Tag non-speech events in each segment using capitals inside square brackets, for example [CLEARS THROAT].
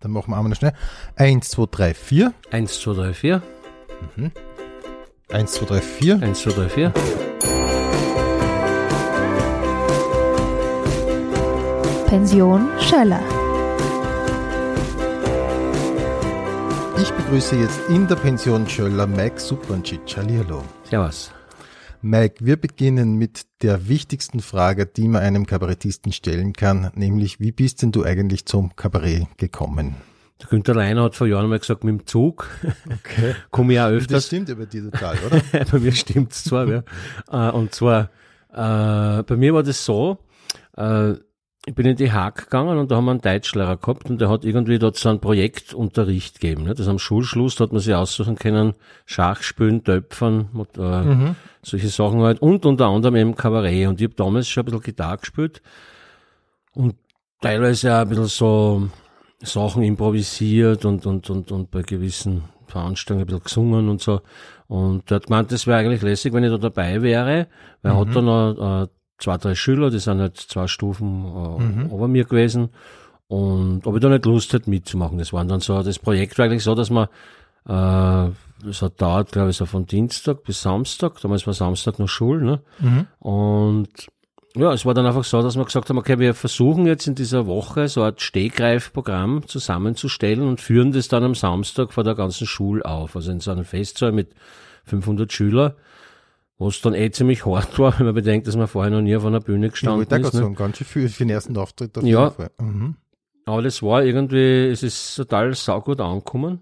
Dann machen wir einmal noch schnell. 1, 2, 3, 4. 1, 2, 3, 4. 1, 2, 3, 4. 1, 2, 3, 4. Pension Schöller. Ich begrüße jetzt in der Pension Schöller Mike Supancic. Hallihallo. Servus. Mike, wir beginnen mit der wichtigsten Frage, die man einem Kabarettisten stellen kann, nämlich wie bist denn du eigentlich zum Kabarett gekommen? Der Günther Leiner hat vor Jahren mal gesagt, mit dem Zug Okay. [LAUGHS] komme ich auch Das öfters. stimmt über dir total, oder? [LAUGHS] bei mir stimmt's zwar, ja. [LAUGHS] Äh, Und zwar, äh, bei mir war das so, äh, ich bin in die Haag gegangen und da haben wir einen Deutschlehrer gehabt und der hat irgendwie dort so einen Projektunterricht gegeben. Ne? Das am Schulschluss, da hat man sich aussuchen können, Schach spielen, Töpfern, mit, äh, solche Sachen halt und unter anderem eben Kabarett. Und ich habe damals schon ein bisschen Gitarre gespielt und teilweise auch ein bisschen so Sachen improvisiert und, und, und, und bei gewissen Veranstaltungen ein bisschen gesungen und so. Und der hat gemeint, das wäre eigentlich lässig, wenn ich da dabei wäre, weil er hat da noch äh, zwei, drei Schüler, die sind halt zwei Stufen äh, über mir gewesen. Und ob ich da nicht Lust hätte mitzumachen. Das waren dann so, das Projekt war eigentlich so, dass man, äh, das hat dauert, glaube ich, so von Dienstag bis Samstag. Damals war Samstag noch Schule, ne? Und ja, es war dann einfach so, dass wir gesagt haben, okay, wir versuchen jetzt in dieser Woche so ein Stehgreifprogramm zusammenzustellen und führen das dann am Samstag vor der ganzen Schule auf. Also in so einem Festsaal mit 500 Schülern, wo es dann eh ziemlich hart war, [LAUGHS] wenn man bedenkt, dass man vorher noch nie auf einer Bühne Ich gestanden wollte auch ist. gerade Ne? sagen, ganz schön viel für den ersten Auftritt auf Ja. Mhm. Aber das war irgendwie, es ist total saugut angekommen.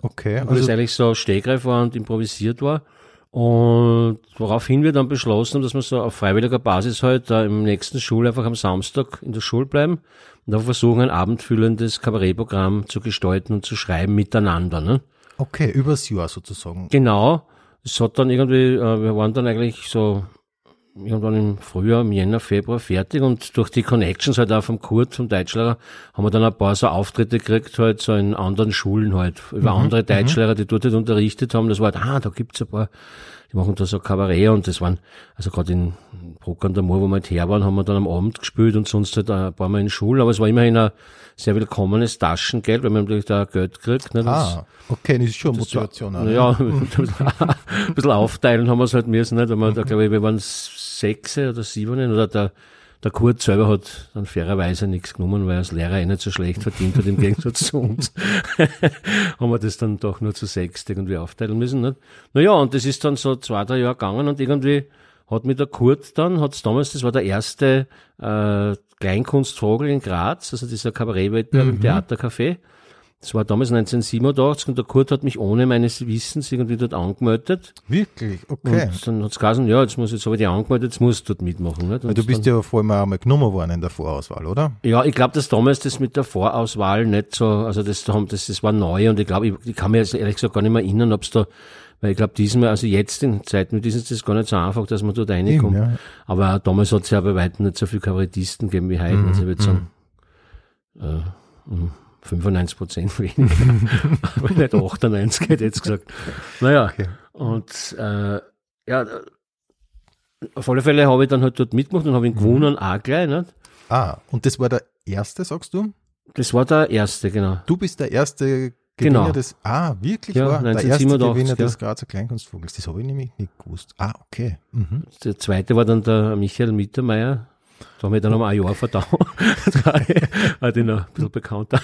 Okay, weil es also eigentlich so Stehgreif war und improvisiert war. Und woraufhin wir dann beschlossen haben, dass wir so auf freiwilliger Basis halt da im nächsten Schul einfach am Samstag in der Schule bleiben und einfach versuchen, ein abendfüllendes Kabarettprogramm zu gestalten und zu schreiben miteinander. Ne? okay, übers Jahr sozusagen. Genau. Es hat dann irgendwie, äh, wir waren dann eigentlich so irgendwann im Frühjahr, im Jänner, Februar fertig und durch die Connections halt auch vom Kurt, vom Deutschlehrer, haben wir dann ein paar so Auftritte gekriegt, halt so in anderen Schulen halt, über andere Deutschlehrer, die dort halt unterrichtet haben. Das war halt, ah, da gibt's ein paar, die machen da so Kabarett und das waren, also gerade in Bruck an der Moor, wo wir halt her waren, haben wir dann am Abend gespielt und sonst halt ein paar Mal in Schule, aber es war immerhin ein sehr willkommenes Taschengeld, weil man natürlich da Geld kriegt. Ne? Das- Ah, okay, das ist schon Motivation. auch, ne? ja, [LAUGHS] ein bisschen aufteilen haben wir es halt müssen, nicht? Aber da glaube ich, wir waren sechs oder sieben oder der, der Kurt selber hat dann fairerweise nichts genommen, weil er als Lehrer eh nicht so schlecht verdient hat im [LAUGHS] Gegensatz zu uns. [LAUGHS] haben wir das dann doch nur zu sechs irgendwie aufteilen müssen, nicht? Naja, und das ist dann so zwei, drei Jahre gegangen und irgendwie hat mir der Kurt dann, hat's damals, das war der erste äh, Kleinkunstvogel in Graz, also dieser Kabarettwettbewerb im Theatercafé. Das war damals 1987 und der Kurt hat mich ohne meines Wissens irgendwie dort angemeldet. Wirklich, okay. Und dann hat's geheißen, ja, jetzt muss jetzt dich angemeldet, jetzt musst du dort mitmachen. Nicht? Und du bist ja vor allem auch einmal genommen worden in der Vorauswahl, oder? ja, ich glaube, dass damals das mit der Vorauswahl nicht so, also das, das, das war neu und ich glaube, ich, ich kann mir jetzt ehrlich gesagt gar nicht mehr erinnern, ob es da, weil ich glaube, diesmal, also jetzt in Zeiten mit diesem ist das gar nicht so einfach, dass man dort reinkommt. ja. Aber damals hat es ja bei weitem nicht so viele Kabarettisten gegeben wie heute. Also ich würde sagen, äh, um 95 Prozent weniger. [LAUGHS] Aber nicht 98, hätte ich jetzt gesagt. Naja, Okay. und äh, ja, auf alle Fälle habe ich dann halt dort mitgemacht und habe ihn gewonnen auch gleich. Nicht? Ah, und das war der erste, sagst du? Das war der erste, genau. Du bist der erste Gewinner Genau. des, ah, wirklich Ja, war der erste 1987, Gewinner ja. des Grazer Kleinkunstvogels. Das habe ich nämlich nicht gewusst. Ah, okay. Mhm. Der zweite war dann der Michael Mittermeier. Da haben wir dann noch ein Jahr war war [LAUGHS] den noch ein bisschen bekannter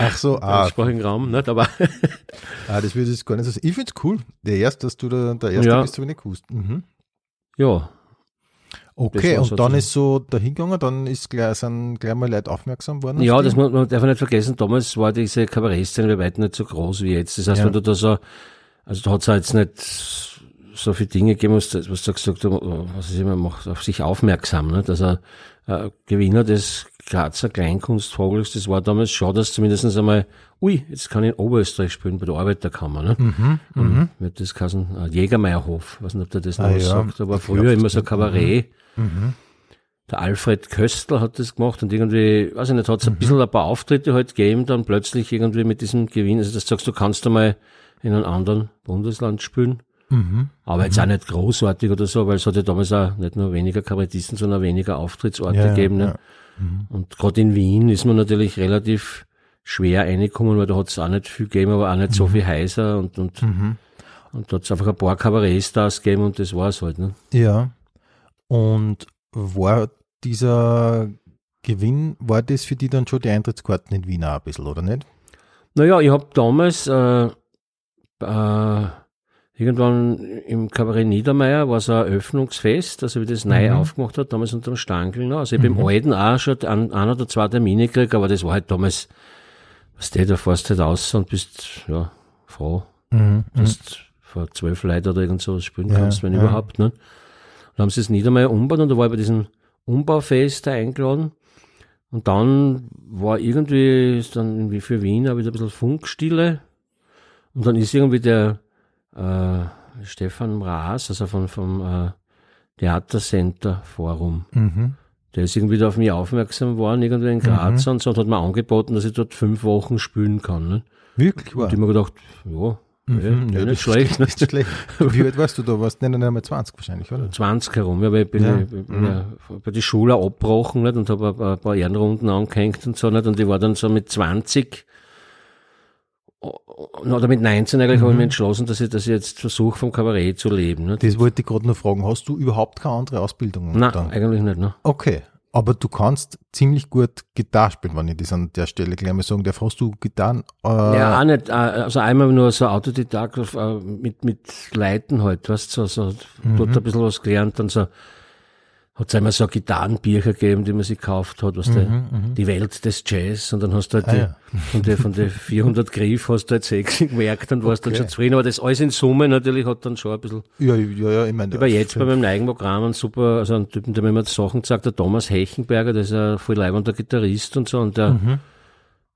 Ach so, im ah, deutschsprachigen Raum. Nicht? Aber [LAUGHS] ah das würde ich gar nicht so. Ich finde es cool. Der erste, dass du da, der erste Ja. bist, ich nicht gewusst. Mhm. ja, Okay, und dann ist so dahingegangen, dann ist gleich, sind gleich mal Leute aufmerksam worden. Ja, das man, man darf nicht vergessen, damals war diese Kabarettszene bei weitem nicht so groß wie jetzt. Das heißt, Ja. wenn du da so, also da hat es jetzt nicht so viele Dinge gegeben, was, du- was du gesagt hast, was ist immer, macht auf sich aufmerksam, ne? dass er äh, Gewinner des Grazer Kleinkunstvogels, das war damals schon, dass zumindest einmal, ui, jetzt kann ich in Oberösterreich spielen, bei der Arbeiterkammer, ne? Mhm, mhm. Wird das geheißen, äh, Jägermeierhof, weiß nicht, ob der das noch Ah, ja. sagt, aber früher immer das so Kabarett. Der Alfred Köstler hat das gemacht und irgendwie, weiß ich nicht, hat es ein bisschen ein paar Auftritte halt gegeben, dann plötzlich irgendwie mit diesem Gewinn, also dass du sagst, du kannst einmal in einem anderen Bundesland spielen. Aber jetzt auch nicht großartig oder so, weil es hat ja damals auch nicht nur weniger Kabarettisten, sondern weniger Auftrittsorte Ja, gegeben. Ne? ja. Und gerade in Wien ist man natürlich relativ schwer reingekommen, weil da hat es auch nicht viel gegeben, aber auch nicht so Mhm. viel Häuser und, und, und da hat es einfach ein paar Kabarettstars gegeben und das war's halt. Ne? Ja. Und war dieser Gewinn, war das für die dann schon die Eintrittskarten in Wien auch ein bisschen, oder nicht? Naja, ich habe damals äh, äh, irgendwann im Kabarett Niedermeyer war so ein Eröffnungsfest, also wie das neu Mhm. aufgemacht hat, damals unter dem Stangl noch. Also ich habe im Alten auch schon ein, ein oder zwei Termine gekriegt, aber das war halt damals, was der, da fährst halt raus und bist, ja, froh, Mhm. dass du vor zwölf Leuten oder irgend sowas spielen Ja, kannst, wenn ja. überhaupt, ne? Dann haben sie das Niedermeyer umgebaut und da war ich bei diesem Umbaufest da eingeladen. Und dann war irgendwie, ist dann irgendwie für Wien auch wieder ein bisschen Funkstille. Und dann ist irgendwie der äh, Stefan Mraas, also von, vom äh, Theatercenter Forum, Mhm. der ist irgendwie da auf mich aufmerksam geworden, irgendwie in Graz Mhm. und so, und hat mir angeboten, dass ich dort fünf Wochen spielen kann. Ne? Wirklich Und ich hab mir gedacht, ja, Mhm. ja, ja, nicht schlecht. Ne? Nicht schlecht. Wie alt warst du da? Warst du nicht einmal 20 wahrscheinlich, oder? 20 herum, ja, weil ich bin, Ja. ich bin ja bei die Schule abgebrochen nicht, und habe ein paar- ein paar Ehrenrunden angehängt und so nicht, und ich war dann so mit 20 oder mit 19 eigentlich habe ich mich entschlossen, dass ich, ich jetzt versuche, vom Kabarett zu leben. Nicht? Das wollte ich gerade noch fragen. Hast du überhaupt keine andere Ausbildung? Nein, dann? eigentlich nicht. Ne? Okay. Aber du kannst ziemlich gut Gitarre spielen, wenn ich das an der Stelle gleich mal sagen darf. Hast du Gitarren? Äh, Ja, auch nicht. äh, Also einmal nur so Autodidakt äh, mit, mit Leiten halt, weißt du, so, so Mhm. dort ein bisschen was gelernt, dann so, hat es einmal so Gitarrenbücher gegeben, die man sich gekauft hat, was der, die Welt des Jazz, und dann hast du halt Mhm, Ah, die, ja. von der, von der [LAUGHS] 400 Griff hast du halt sechs gemerkt und warst dann Okay. schon zufrieden, aber das alles in Summe natürlich hat dann schon ein bisschen, ja, ja, ja, ich meine. war jetzt bei meinem eigenen Programm ein super, also ein Typen, der mir immer Sachen gesagt hat, Thomas Hechenberger, der ist ein voll leibender Gitarrist und so, und der, Mhm.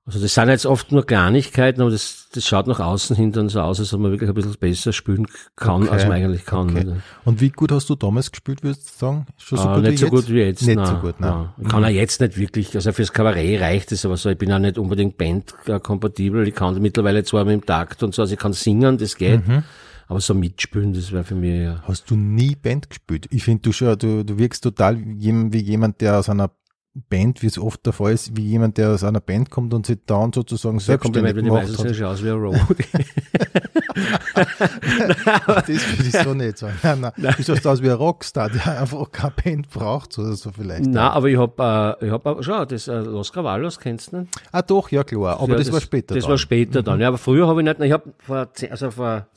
Also das sind jetzt oft nur Kleinigkeiten, aber das, das schaut nach außen hin dann so aus, als ob man wirklich ein bisschen besser spielen kann, Okay. als man eigentlich kann. Okay. Und wie gut hast du damals gespielt, würdest du sagen? Schon so Ah, gut nicht wie so jetzt? gut wie jetzt. Nicht nein, so gut, nein. nein. Ich kann auch jetzt nicht wirklich, also fürs Kabarett reicht es, aber so, ich bin auch nicht unbedingt bandkompatibel. Ich kann mittlerweile zwar mit dem Takt und so, also ich kann singen, das geht, Mhm. aber so mitspielen, das wäre für mich ja. Hast du nie Band gespielt? Ich finde, du schon, du, du wirkst total wie jemand, der aus einer Band, wie es oft der Fall ist, wie jemand, der aus einer Band kommt und sich dann sozusagen die gemacht meisten sehen hat. schon aus wie ein Roadie. [LAUGHS] Das würde ich so nicht sagen. Nein, nein. Du schaust aus wie ein Rockstar, der einfach keine Band braucht oder so vielleicht. Nein, aber ich hab, äh, ich hab, schau, das äh, Los Cravalos, kennst du nicht? Ah doch, ja klar, aber Ja, das, war später Das dann. war später dann. Ja, aber früher habe ich nicht, ich habe vor, zehn- also vor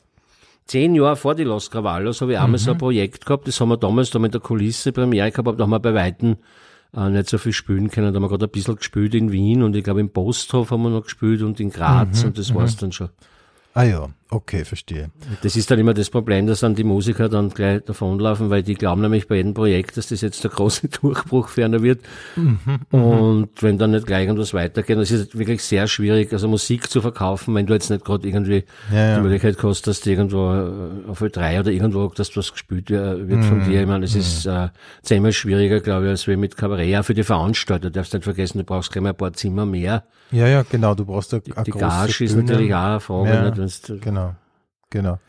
zehn Jahren vor die Los Cravalos habe ich einmal Mhm. so ein Projekt gehabt, das haben wir damals da mit der Kulisse Premiere gehabt, da haben wir bei Weitem äh, nicht so viel spielen können. Da haben wir gerade ein bisschen gespielt in Wien und ich glaube im Posthof haben wir noch gespielt und in Graz Mhm, und das war's dann schon. Ah ja, okay, verstehe. Das ist dann immer das Problem, dass dann die Musiker dann gleich davonlaufen, weil die glauben nämlich bei jedem Projekt, dass das jetzt der große [LAUGHS] Durchbruch ferner wird. Mhm, und wenn dann nicht gleich irgendwas weitergeht, das ist wirklich sehr schwierig, also Musik zu verkaufen, wenn du jetzt nicht gerade irgendwie Ja, ja. die Möglichkeit hast, dass du irgendwo äh, auf drei oder irgendwo, dass was gespielt wird von Mhm, dir. Ich meine, es ist äh, zehnmal schwieriger, glaube ich, als wie mit Kabarett. Auch für die Veranstalter, du darfst nicht vergessen, du brauchst gleich mal ein paar Zimmer mehr. Ja, ja, genau, du brauchst eine, eine Die Gage ist natürlich auch eine Frage, Ja, nicht, Genau, genau.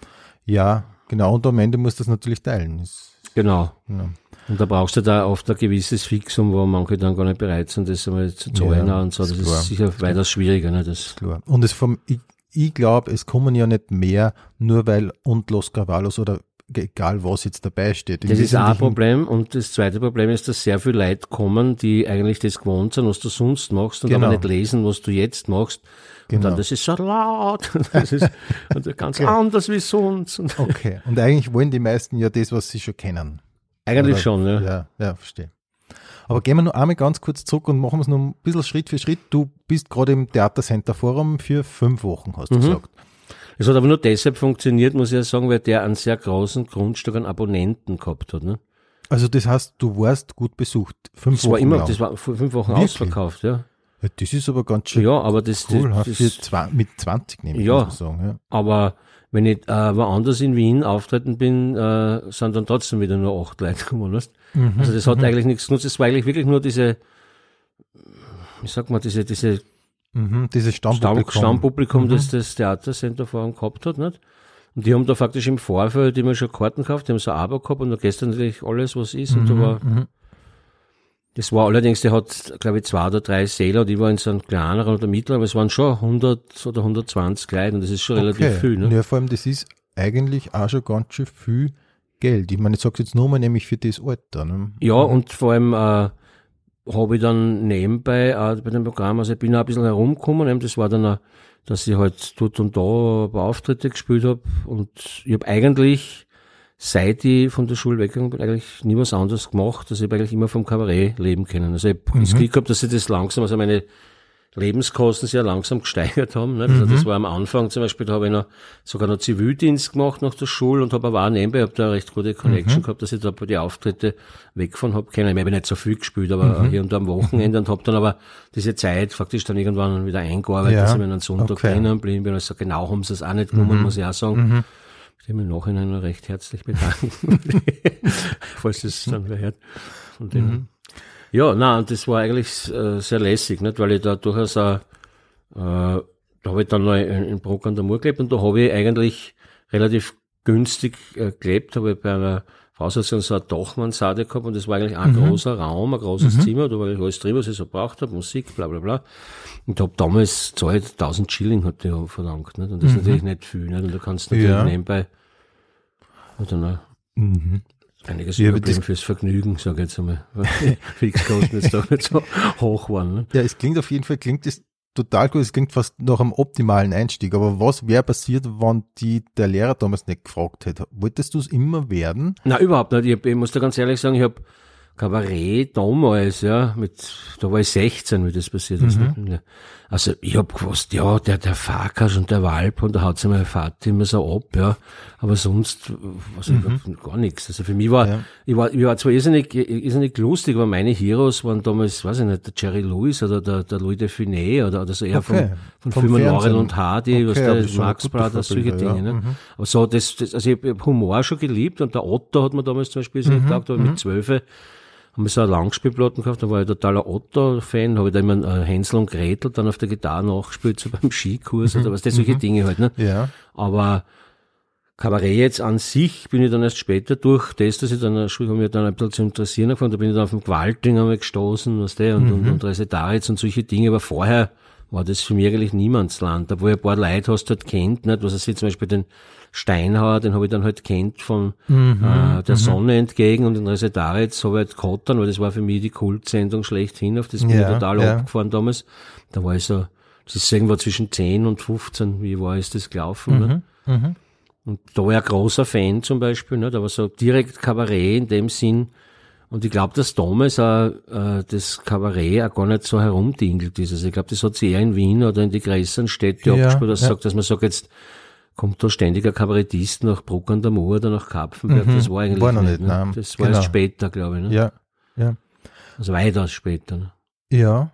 Ja, genau, und am Ende musst du das natürlich teilen. Ist, genau. genau. Und da brauchst du da oft ein gewisses Fixum, wo manche dann gar nicht bereit sind, das einmal zu zahlen Ja, und so. Das ist ist, sicher weitaus schwieriger. Ne? Das, Klar. Und es vom, ich, ich glaube, es kommen ja nicht mehr, nur weil und Los Carvalhos oder egal was jetzt dabei steht. Im das ist auch ein Problem. Und das zweite Problem ist, dass sehr viele Leute kommen, die eigentlich das gewohnt sind, was du sonst machst und Genau. aber nicht lesen, was du jetzt machst. Und Genau. dann, das ist so laut. [LAUGHS] Das ist und ganz anders wie sonst. Und [LAUGHS] Okay. Und eigentlich wollen die meisten ja das, was sie schon kennen. eigentlich Oder- schon, ja. Ja, ja, verstehe. Aber gehen wir noch einmal ganz kurz zurück und machen es noch ein bisschen Schritt für Schritt. Du bist gerade im Theatercenter Forum für fünf Wochen, hast du Mhm. gesagt. Es hat aber nur deshalb funktioniert, muss ich ja sagen, weil der einen sehr großen Grundstück an Abonnenten gehabt hat. Ne? Also das heißt, du warst gut besucht. Fünf Das Wochen war immer, lang. das war vor fünf Wochen Wirklich? ausverkauft, ja. Ja, das ist aber ganz schön Ja, aber das, cool. das, das, zwei, mit 20 nehme ich, Ja. sagen. Ja. Aber wenn ich äh, woanders in Wien auftreten bin, äh, sind dann trotzdem wieder nur acht Leute gekommen. Weißt? Mhm. Also das hat eigentlich nichts genutzt. Es war eigentlich wirklich nur diese, wie sagt man, diese, diese Mhm, dieses Stamm, Stammpublikum. Stammpublikum, das das Theatercenter vorhin gehabt hat. Nicht? Und die haben da faktisch im Vorfeld immer schon Karten gekauft, die haben so ein Abo gehabt und da gestern natürlich alles, was ist. Und da war, Das war allerdings, der hat, glaube ich, zwei oder drei Säle, die waren in so einem kleineren oder mittleren, aber es waren schon 100 oder 120 Leute und das ist schon relativ Okay. viel. Ne? Ja, vor allem, das ist eigentlich auch schon ganz schön viel Geld. Ich meine, ich sag's jetzt nur mal, nämlich für das Alter. Ne? Ja, und vor allem äh, habe ich dann nebenbei äh, bei dem Programm, also ich bin auch ein bisschen herumgekommen, eben, das war dann, auch, dass ich halt dort und da ein paar Auftritte gespielt habe und ich habe eigentlich, seit ich von der Schule weggegangen bin, eigentlich nie was anderes gemacht, also ich habe eigentlich immer vom Kabarett leben können. Also ich habe das Glück gehabt, dass ich das langsam, also meine Lebenskosten sehr langsam gesteigert haben. Ne? Also das war am Anfang zum Beispiel, da habe ich noch sogar noch Zivildienst gemacht nach der Schule und habe aber auch nebenbei, habe da eine recht gute Connection gehabt, dass ich da die Auftritte wegfahren habe können. Ich habe nicht so viel gespielt, aber hier und da am Wochenende und habe dann aber diese Zeit faktisch dann irgendwann wieder eingearbeitet, Ja, dass ich mir einen Sonntag okay. drinnen bin. Also genau haben sie es auch nicht genommen, muss ich auch sagen. Ich will mich im Nachhinein recht herzlich bedanken, [LAUGHS] falls es dann wer hört. Von denen. Ja, na, und das war eigentlich äh, sehr lässig, nicht? weil ich da durchaus auch, äh, da habe ich dann noch in, in Bruck an der Mur gelebt und da habe ich eigentlich relativ günstig äh, gelebt, habe ich bei einer Voraussetzung so eine Dachmansarde gehabt und das war eigentlich ein großer Raum, ein großes Zimmer, da war ich alles drin, was ich so braucht habe, Musik, bla bla bla. Und habe damals zahlt 1000 Schilling hat die verlangt, nicht? Und das ist natürlich nicht viel, nicht? Und da kannst du natürlich Ja. nebenbei oder noch Mhm. einiges Ja, das- fürs Vergnügen, sage ich jetzt einmal. Weil Fixkosten jetzt doch nicht so [LAUGHS] hoch waren. Ne? Ja, es klingt auf jeden Fall, klingt es total gut, es klingt fast nach einem optimalen Einstieg. Aber was wäre passiert, wenn die der Lehrer damals nicht gefragt hätte? Wolltest du es immer werden? Na, überhaupt nicht. Ich, hab, ich muss da ganz ehrlich sagen, ich habe Kabarett damals, ja, mit, da war ich 16, wie das passiert ist. Mhm. Ne? Also ich hab gewusst, ja, der, der Farkas und der Walp und da haut sich mein Vater immer so ab, ja. Aber sonst, was ich gar nichts. Also für mich war, Mhm. Ja. ich war, ich war zwar irrsinnig, irrsinnig lustig, aber meine Heroes waren damals, weiß ich nicht, der Jerry Lewis oder der, der Louis de Funès oder, oder so eher Okay. von, von Filmen Fernsehen. Laurel und Hardy, was Okay, aber der guter Brothers, solche Dinge, ja. ne? Mhm. Aber so, das, das, also ich hab Humor schon geliebt und der Otto hat mir damals zum Beispiel mhm, gedacht, aber mit zwölf haben wir so eine Langspielplatten gekauft, da war ich totaler Otto-Fan, habe ich da immer äh, Hänsel und Gretel dann auf der Gitarre nachgespielt, so [LAUGHS] beim Skikurs oder was, das solche Dinge halt, ne? Ja. Aber Kabarett jetzt an sich bin ich dann erst später durch das, dass ich dann der Schule habe mich dann ein bisschen zu interessieren angefangen, da bin ich dann auf den Gewalting einmal gestoßen, was der, und, und, und Resetaritz und solche Dinge, aber vorher war das für mich eigentlich Niemandsland, obwohl ein paar Leute hast du halt kennt, nicht, was er sieht, zum Beispiel den Steinhauer, den habe ich dann halt kennt von äh, der Sonne entgegen und den Resetaritz habe ich halt Kottern, weil das war für mich die Kultsendung schlechthin, auf das bin ich Ja, total ja. abgefahren damals. Da war ich so, das ist irgendwo zwischen 10 und 15, wie war ist das gelaufen, ne? Und da war ich ein großer Fan zum Beispiel, ne? da war so direkt Kabarett in dem Sinn. Und ich glaube, dass damals auch, äh, das Kabarett auch gar nicht so herumdingelt ist. Also ich glaube, das hat sich eher in Wien oder in die größeren Städte Ja, abgespielt, dass, ja. sagt, dass man sagt, jetzt kommt da ständig ein Kabarettist nach Bruck an der Mur oder nach Kapfenberg. Das war eigentlich Mhm. War noch nicht. nicht, ne? Das war Genau. erst später, glaube ich. Ne? Ja. Ja. Also weitaus später. Ne? Ja.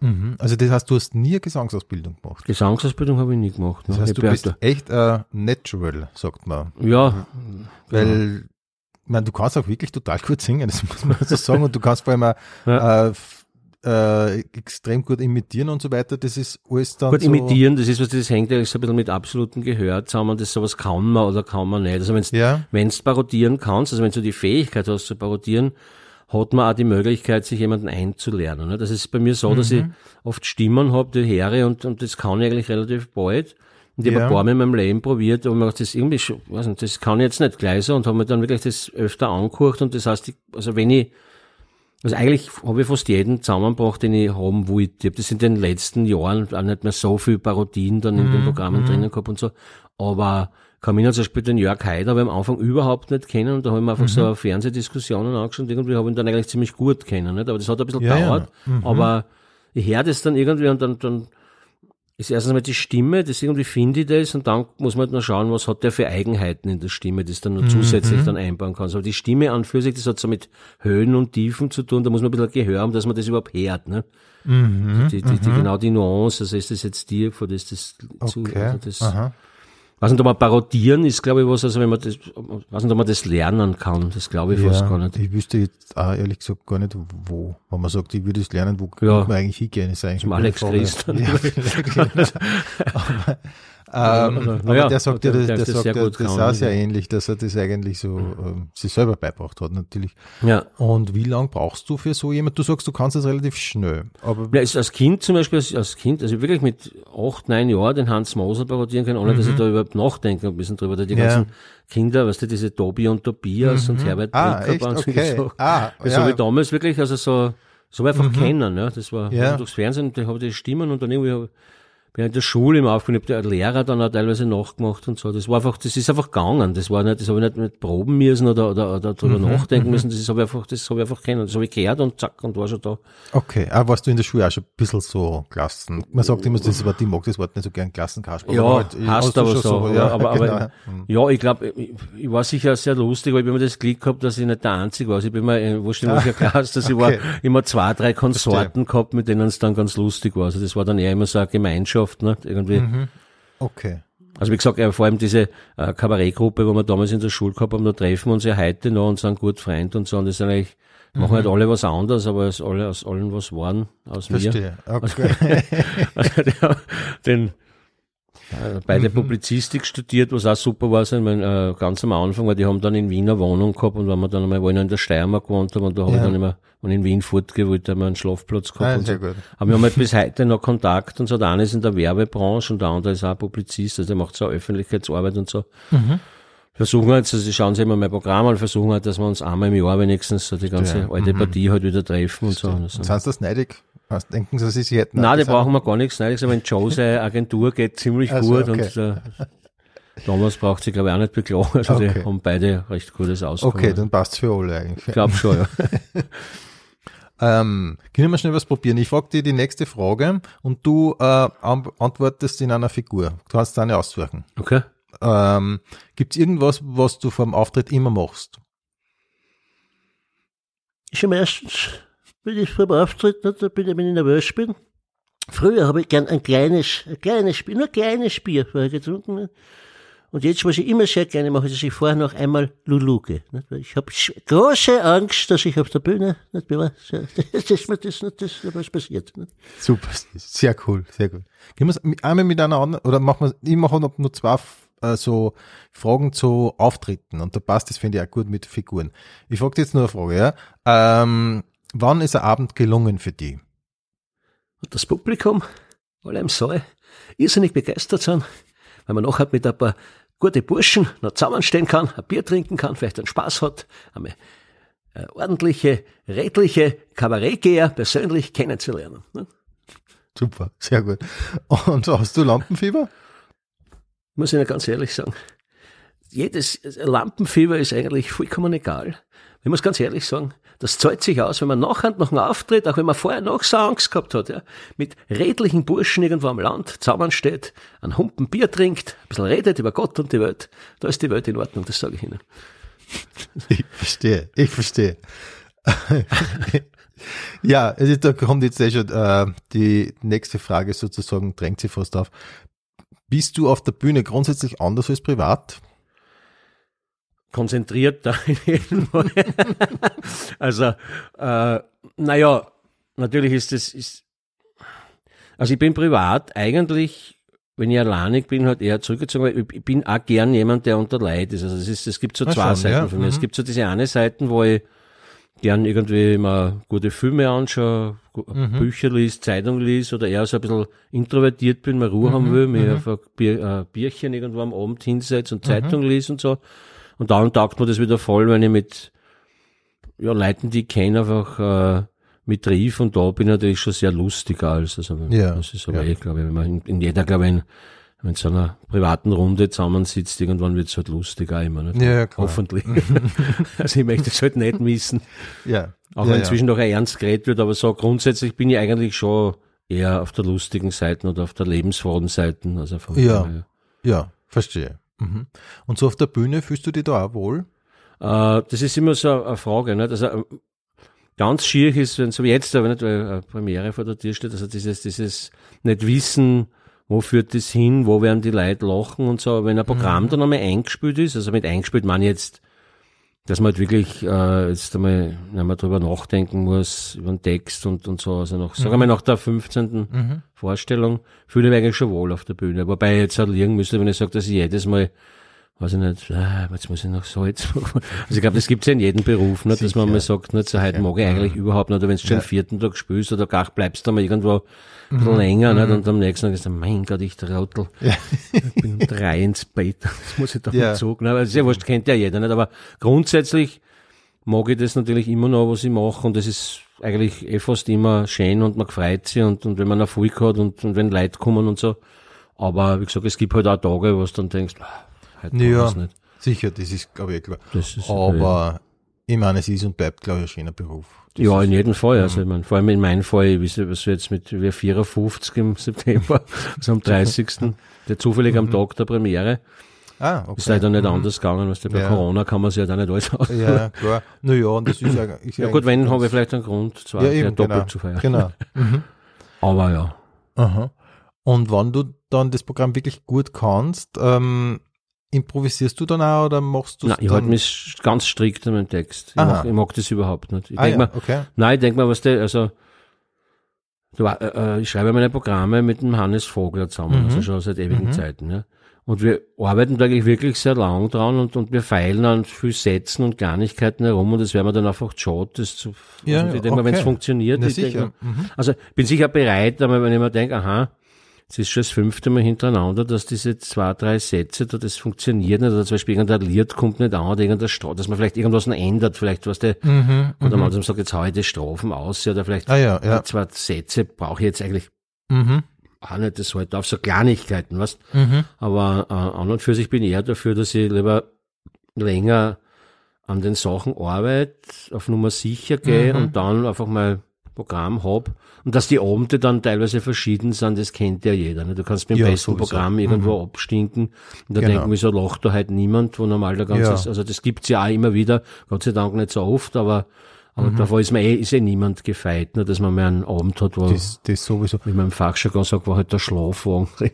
Mhm. Also das heißt, du hast nie eine Gesangsausbildung gemacht. Gesangsausbildung habe ich nie gemacht. Ne? Das heißt, Ich du bist echt äh, natural, sagt man. ja, Weil, ich meine, du kannst auch wirklich total gut singen, das muss man so sagen. Und du kannst vor allem auch, äh, f- äh, extrem gut imitieren und so weiter. Das ist alles dann Gut, so, imitieren, das ist was, das hängt ja so ein bisschen mit absolutem Gehör zusammen, das sowas kann man oder kann man nicht. Also wenn's, Ja. wenn's parodieren kannst, also wenn du die Fähigkeit hast zu parodieren, hat man auch die Möglichkeit, sich jemanden einzulernen. Ne? Das ist bei mir so, dass ich Mhm. oft Stimmen habe, die höre und, und das kann ich eigentlich relativ bald. Und ich Ja. habe ein paar Mal in meinem Leben probiert und mir gedacht, das irgendwie, schon- weiß nicht, das kann ich jetzt nicht gleich so und habe mir dann wirklich das öfter angeguckt und das heißt, ich, also wenn ich also eigentlich habe ich fast jeden zusammengebracht, den ich haben wollte. Ich habe das in den letzten Jahren auch nicht mehr so viel Parodien dann in den Programmen drinnen gehabt und so. Aber kann mich zum Beispiel den Jörg Haider habe ich am Anfang überhaupt nicht kennen und da habe ich mir einfach so Fernsehdiskussionen angeschaut und irgendwie habe ich ihn dann eigentlich ziemlich gut kennen. Nicht? Aber das hat ein bisschen Ja, ja. gedauert. Aber ich höre das dann irgendwie und dann, dann ist erstens mal die Stimme, das irgendwie finde ich das und dann muss man halt noch schauen, was hat der für Eigenheiten in der Stimme, das dann noch zusätzlich dann einbauen kann. Aber die Stimme an für sich, das hat so mit Höhen und Tiefen zu tun, da muss man ein bisschen Gehör haben, dass man das überhaupt hört, ne? Mhm. Die, die, die, genau die Nuance, also ist das jetzt dir, vor das das zu, Okay. also das, Aha. Weiß nicht, aber parodieren ist, glaube ich, was, also wenn man das, weiß nicht, ob man das lernen kann, das glaube ich fast Ja, gar nicht. ich wüsste jetzt auch ehrlich gesagt gar nicht, wo. Wenn man sagt, ich würde es lernen, wo Ja. man eigentlich hingehen, ist eigentlich Zum Alex Christ. Ja, [LAUGHS] [LAUGHS] aber, Ähm, Also, aber naja, der sagt ja, der- das, der der ist das sagt sehr ja, gut das kann, auch sehr ja. ähnlich, dass er das eigentlich so ähm, sich selber beibracht hat, natürlich. Ja. Und wie lange brauchst du für so jemand? Du sagst, du kannst das relativ schnell. Aber Ja, als Kind zum Beispiel, als, als Kind, also wirklich mit acht, neun Jahren den Hans Moser parodieren können, ohne dass ich da überhaupt nachdenke ein bisschen drüber. Die Mhm. Ja. ganzen Kinder, weißt du, diese Tobi und Tobias und Herbert Ah, Bricker so- Okay. so, Ah, das ja. Mhm. habe ich damals wirklich, also so, so einfach kennen, ja. Das war Ja. durchs Fernsehen, da habe ich die Stimmen und dann irgendwie ich in der Schule immer aufgenommen, hab der Lehrer dann auch teilweise nachgemacht und so. Das war einfach, das ist einfach gegangen. Das war nicht, das habe ich nicht mit proben müssen oder, oder, oder drüber Mhm, nachdenken müssen. Das habe ich einfach, das habe ich einfach kennen. Das habe ich gehört und zack und war schon da. okay, aber warst du in der Schule auch schon ein bisschen so Klassen? Man sagt immer, das Wort, ich mag das Wort nicht so gern, Klassenkasper. Ja, halt, hast aber schon so. ja, aber, aber, genau. ja, ich glaube, ich, ich war sicher sehr lustig, weil ich immer das Glück gehabt, dass ich nicht der Einzige war. Also ich bin mal, wurscht in welcher Klasse, dass ich war okay. immer zwei, drei Konsorten gehabt, mit denen es dann ganz lustig war. Also das war dann eher immer so eine Gemeinschaft, ne? Irgendwie. Okay. Also wie gesagt, vor allem diese äh, Kabarettgruppe, wo wir damals in der Schule gehabt haben, da treffen wir uns ja heute noch und sind gut Freunde und so. Und das sind eigentlich, machen halt alle was anderes, aber es alle aus allen was waren, aus mir. Verstehe. Okay. Also [LAUGHS] der, den, äh, beide Publizistik studiert, was auch super war, so, ich mein, äh, ganz am Anfang, weil die haben dann in Wien eine Wohnung gehabt und wenn wir dann einmal, wo ich noch in der Steiermark gewohnt haben und da habe ich Ja. dann immer, ich in Wien fortgehe, wollte ich mal einen Schlafplatz gehabt Ah, und so. sehr gut. Aber wir haben halt bis heute noch Kontakt und so. Der eine ist in der Werbebranche und der andere ist auch Publizist, also der macht so Öffentlichkeitsarbeit und so. Mhm. Versuchen halt, also sie schauen sich immer mein Programm an, versuchen halt, dass wir uns einmal im Jahr wenigstens so die ganze Ja, alte Partie halt wieder treffen und so. Und so. Und sind sie das neidig? Was denken sie, sie hätten Nein, die brauchen wir gar nichts. Nein, in Joe seine Agentur geht ziemlich Also, gut okay. und äh, Thomas braucht sich, glaube ich, auch nicht beklagen. Also Okay. die haben beide recht gutes Auskommen. Okay, dann passt's für alle eigentlich. ich glaube schon, ja. [LAUGHS] Ähm, können wir schnell was probieren? Ich frage dir die nächste Frage und du äh, an- antwortest in einer Figur. Du kannst eine aussuchen. Okay. Ähm, Gibt es irgendwas, was du vor dem Auftritt immer machst? Schon erstens, wenn ich vor dem Auftritt, nicht, bin, wenn ich nervös bin. Früher habe ich gern ein kleines, ein kleines Bier, nur ein kleines Bier vorher getrunken. Und jetzt, was ich immer sehr gerne mache, ist, dass ich vorher noch einmal? Weil ich habe große Angst, dass ich auf der Bühne, nicht, [LAUGHS] das, das, mir das, nicht, das, was passiert. Super, sehr cool, sehr gut. Gehen wir einmal mit einer anderen, oder machen wir, ich mache nur zwei äh, so Fragen zu Auftritten und da passt das, finde ich, auch gut mit Figuren. Ich frage jetzt nur eine Frage, ja. Ähm, wann ist ein Abend gelungen für dich? Und das Publikum, alle im Saal, irrsinnig begeistert sind, weil man nachher mit ein paar gute Burschen noch zusammenstehen kann, ein Bier trinken kann, vielleicht einen Spaß hat, einmal äh, ordentliche, redliche Kabarettgeher persönlich kennenzulernen. Ne? Super, sehr gut. Und hast du Lampenfieber? Muss ich Ihnen ganz ehrlich sagen. Jedes Lampenfieber ist eigentlich vollkommen egal. Ich muss ganz ehrlich sagen, das zahlt sich aus, wenn man nachher noch einen Auftritt, auch wenn man vorher noch so Angst gehabt hat, ja, mit redlichen Burschen irgendwo am Land zusammensteht, einen Humpen Bier trinkt, ein bisschen redet über Gott und die Welt, da ist die Welt in Ordnung, das sage ich Ihnen. Ich verstehe, ich verstehe. [LAUGHS] ja, da kommt jetzt eh schon äh, die nächste Frage sozusagen, drängt sie fast auf. Bist du auf der Bühne grundsätzlich anders als privat? Konzentriert da in jedem Fall. also, äh, naja, natürlich ist das, ist, also ich bin privat eigentlich, wenn ich alleinig bin, halt eher zurückgezogen, weil ich bin auch gern jemand, der unter Leid ist. Also es ist, es gibt so Ah, zwei schon, Seiten ja. von mir. Es Mhm. gibt so diese eine Seite, wo ich gern irgendwie mal gute Filme anschaue, Mhm. Bücher liest, Zeitung liest oder eher so ein bisschen introvertiert bin, mal Ruhe haben will, Mhm. mir auf ein Bier, äh, Bierchen irgendwo am Abend hinsetze und Zeitung lese und so. Und dann taugt mir das wieder voll, wenn ich mit ja, Leuten, die ich kenne, einfach äh, mit triff und da bin ich natürlich schon sehr lustiger als. Also, Ja, Das ist aber ja. eh, glaube ich, wenn man in, in jeder, glaube ich, in, so einer privaten Runde zusammensitzt, irgendwann wird es halt lustiger immer. Nicht? Ja, klar. Hoffentlich. [LAUGHS] also ich möchte es halt nicht missen. Ja. Auch ja, wenn ja. zwischendurch ein ernst geredet wird, aber so grundsätzlich bin ich eigentlich schon eher auf der lustigen Seite oder auf der lebensfrohen Seite. Also von Ja. Ja, verstehe. Mhm. Und so auf der Bühne fühlst du dich da auch wohl? Äh, das ist immer so eine Frage. Nicht? Also, ähm, ganz schier ist, wenn so wie jetzt, aber nicht, weil eine Premiere vor der Tür steht, also dieses, dieses nicht wissen, wo führt das hin, wo werden die Leute lachen und so. Aber wenn ein Programm dann einmal eingespielt ist, also mit eingespielt ich jetzt dass man halt wirklich äh, jetzt einmal wenn man drüber nachdenken muss, über den Text und, und so. Also noch, sagen wir nach der 15. Vorstellung. Fühle ich mich eigentlich schon wohl auf der Bühne. Wobei ich jetzt halt liegen müsste, wenn ich sage, dass ich jedes Mal weiß ich nicht, ah, jetzt muss ich noch Salz machen. Also ich glaube, das gibt's ja in jedem Beruf, nicht, dass man mal sagt, nicht, so heute mag ich eigentlich überhaupt nicht, oder wenn du schon den vierten Tag spielst oder gar bleibst du mal irgendwo ein bisschen länger, nicht, und am nächsten Tag ist dann, mein Gott, ich trottel. Ich bin um drei ins Bett, das muss ich doch Ja. Aber das ist ja wurscht, kennt ja jeder, nicht, aber grundsätzlich mag ich das natürlich immer noch, was ich mache, und das ist eigentlich eh fast immer schön und man freut sich und, und wenn man Erfolg hat und, und wenn Leute kommen und so. Aber wie gesagt, es gibt halt auch Tage, wo du dann denkst, heute Ja. ja. nicht. Sicher, das ist, glaube ich, klar. Das ist, Aber ich meine, es ist und bleibt, glaube ich, ein schöner Beruf. Das Ja, in jedem Fall. Also, ich meine, vor allem in meinem Fall, wie sie- was wir jetzt mit wir 54 im September, [LAUGHS] also am 30. der zufällig am Tag der Premiere. Ah, okay. Ist leider nicht anders gegangen, was bei Ja. Corona kann man sich ja da nicht alles aus. Ja, klar. Naja, und das ist ja, [LAUGHS] ist Ja gut, wenn, habe ich vielleicht einen Grund, zwar ja, eben, doppelt genau. zu feiern. Genau. Mhm. [LAUGHS] Aber ja. Aha. Und wenn du dann das Programm wirklich gut kannst, ähm, improvisierst du dann auch oder machst du Nein, ich halte mich ganz strikt an meinen Text. Ich mag, ich mag das überhaupt nicht. Ich Ah, denk ja, mir, okay. nein, ich denk mir, was der, also, du, äh, äh, ich schreibe meine Programme mit dem Hannes Vogler zusammen, Mhm. also schon seit ewigen Zeiten, ja. Und wir arbeiten da eigentlich wirklich sehr lang dran und, und wir feilen an viel Sätzen und Kleinigkeiten herum und das wäre mir dann einfach schade, das zu, Ja, also ich denke mal, wenn es okay. funktioniert, Na ich denk sicher. mir, Mhm. also bin sicher bereit, aber wenn ich mir denke, aha, es ist schon das fünfte Mal hintereinander, dass diese zwei, drei Sätze da, das funktioniert nicht, oder zum Beispiel irgendein Lied kommt nicht an, oder irgendein Stra dass man vielleicht irgendwas noch ändert, vielleicht was der, oder man sagt, jetzt hau ich die Strophen aus, oder vielleicht Mhm, Ah ja, ja. zwei Sätze brauche ich jetzt eigentlich Mhm. Auch nicht, das halt auf so Kleinigkeiten, was? Mhm. Aber äh, an und für sich bin ich eher dafür, dass ich lieber länger an den Sachen arbeite, auf Nummer sicher gehe Mhm. und dann einfach mal Programm hab und dass die Abende dann teilweise verschieden sind, das kennt ja jeder. Ne? Du kannst mit dem Ja, besten sowieso. Programm irgendwo abstinken und da Genau. denken wir so, lacht da halt niemand, wo normal der ganze, Ja. also das gibt's ja auch immer wieder, Gott sei Dank nicht so oft, aber aber Mhm. davor ist mir eh, ist eh niemand gefeit, ne, dass man mal einen Abend hat, wo, Das, das sowieso. wie man im Fachjargon sagt, wo halt der Schlafwagen [LAUGHS]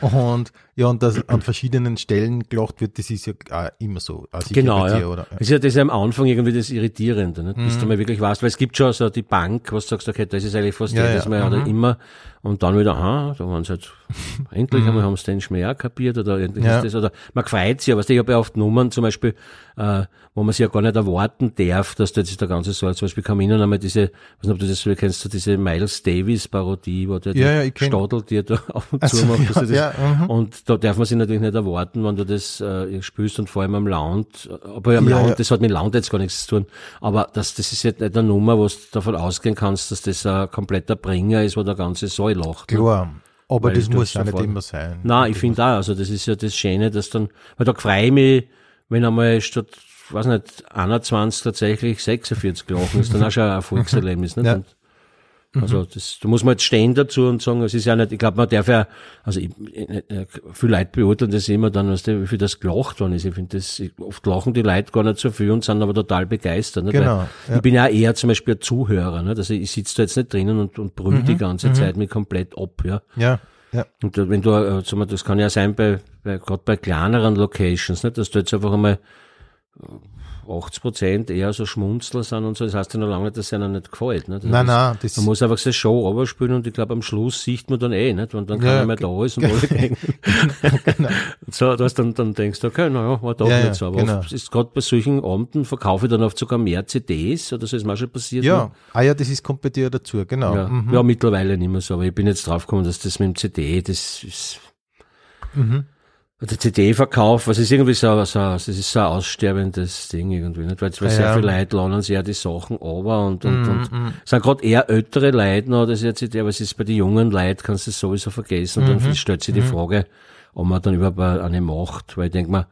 Und ja, und dass an verschiedenen Stellen gelacht wird, das ist ja auch immer so. Sicher Genau, ja. dir, oder? Das ist ja das ist ja am Anfang irgendwie das Irritierende, nicht? bis Mhm. du mal wirklich weißt, weil es gibt schon so die Bank, was du sagst, okay, das ist eigentlich fast Ja, jedes ja, Mal oder mhm. immer und dann wieder, aha, da waren sie halt, [LAUGHS] endlich einmal haben sie den Schmäh kapiert oder endlich Mhm. Ja. ist das, oder man freut sich ja, weißt du, ich habe ja oft Nummern zum Beispiel, äh, wo man sich ja gar nicht erwarten darf, dass da jetzt der ganze Saal, zum Beispiel kam ihnen einmal diese, weiß nicht, ob du das so kennst, du diese Miles Davis Parodie, wo der Ja, ja, Stadel dir da [LAUGHS] auf und Also, zu macht, dass ja, du das, ja, mhm. und da darf man sich natürlich nicht erwarten, wenn du das äh, spielst und vor allem am Lounge, aber am Ja, ja. das hat mit Lounge jetzt gar nichts zu tun, aber das, das ist jetzt nicht eine Nummer, wo du davon ausgehen kannst, dass das ein kompletter Bringer ist, wo der ganze Saal lacht. ne? Klar. Aber Weil das du muss ja nicht immer sein. Nein, ich finde auch, also das ist ja das Schöne, dass dann, weil da freue ich mich, wenn einmal statt, weiß nicht, 21 tatsächlich 46 gelachen ist, dann auch schon ein Erfolgserlebnis, nicht? Ja. Also das, da muss man jetzt stehen dazu und sagen, es ist ja nicht, ich glaube, man darf ja, also ich, viele Leute beurteilen das immer dann, weißt du, wie viel das gelacht worden ist. Ich finde das, oft lachen die Leute gar nicht so viel und sind aber total begeistert. Nicht? Genau, ja. Ich bin ja eher zum Beispiel ein Zuhörer, nicht? also ich sitze da jetzt nicht drinnen und, und brüll Mhm, die ganze Zeit mich komplett ab, ja. Ja, ja. Und wenn du, äh, das kann ja sein bei, bei gerade bei kleineren Locations, nicht, dass du jetzt einfach einmal 80 Prozent eher so Schmunzler sind und so, das heißt ja noch lange dass es ihnen nicht gefällt. Nicht? Nein, nein, das Man muss einfach seine Show runterspielen und ich glaube, am Schluss sieht man dann eh, nicht? Und dann Ja, keiner mehr da ist und [LAUGHS] denken. [LAUGHS] so, dass dann, dann denkst du, okay, naja, war doch Ja, ja, nicht so. Aber genau. ist gerade bei solchen Abenden verkaufe ich dann oft sogar mehr CDs oder so ist mir auch schon passiert. ne? ja. Ah ja, das ist, kommt bei dir dazu, genau. Ja, Mhm. ja, mittlerweile nicht mehr so, aber ich bin jetzt draufgekommen, dass das mit dem CD, das ist, Mhm. Der CD-Verkauf, was ist irgendwie so, so, das ist so ein aussterbendes Ding irgendwie, nicht? Weil, weil Ja, sehr viele Leute laden sich ja die Sachen runter und, und, und Mhm. es sind gerade eher ältere Leute noch, das ist jetzt, aber es ist bei den jungen Leuten, kannst du es sowieso vergessen und Mhm. dann stellt sich die Frage, ob man dann überhaupt eine macht, weil ich denke mal,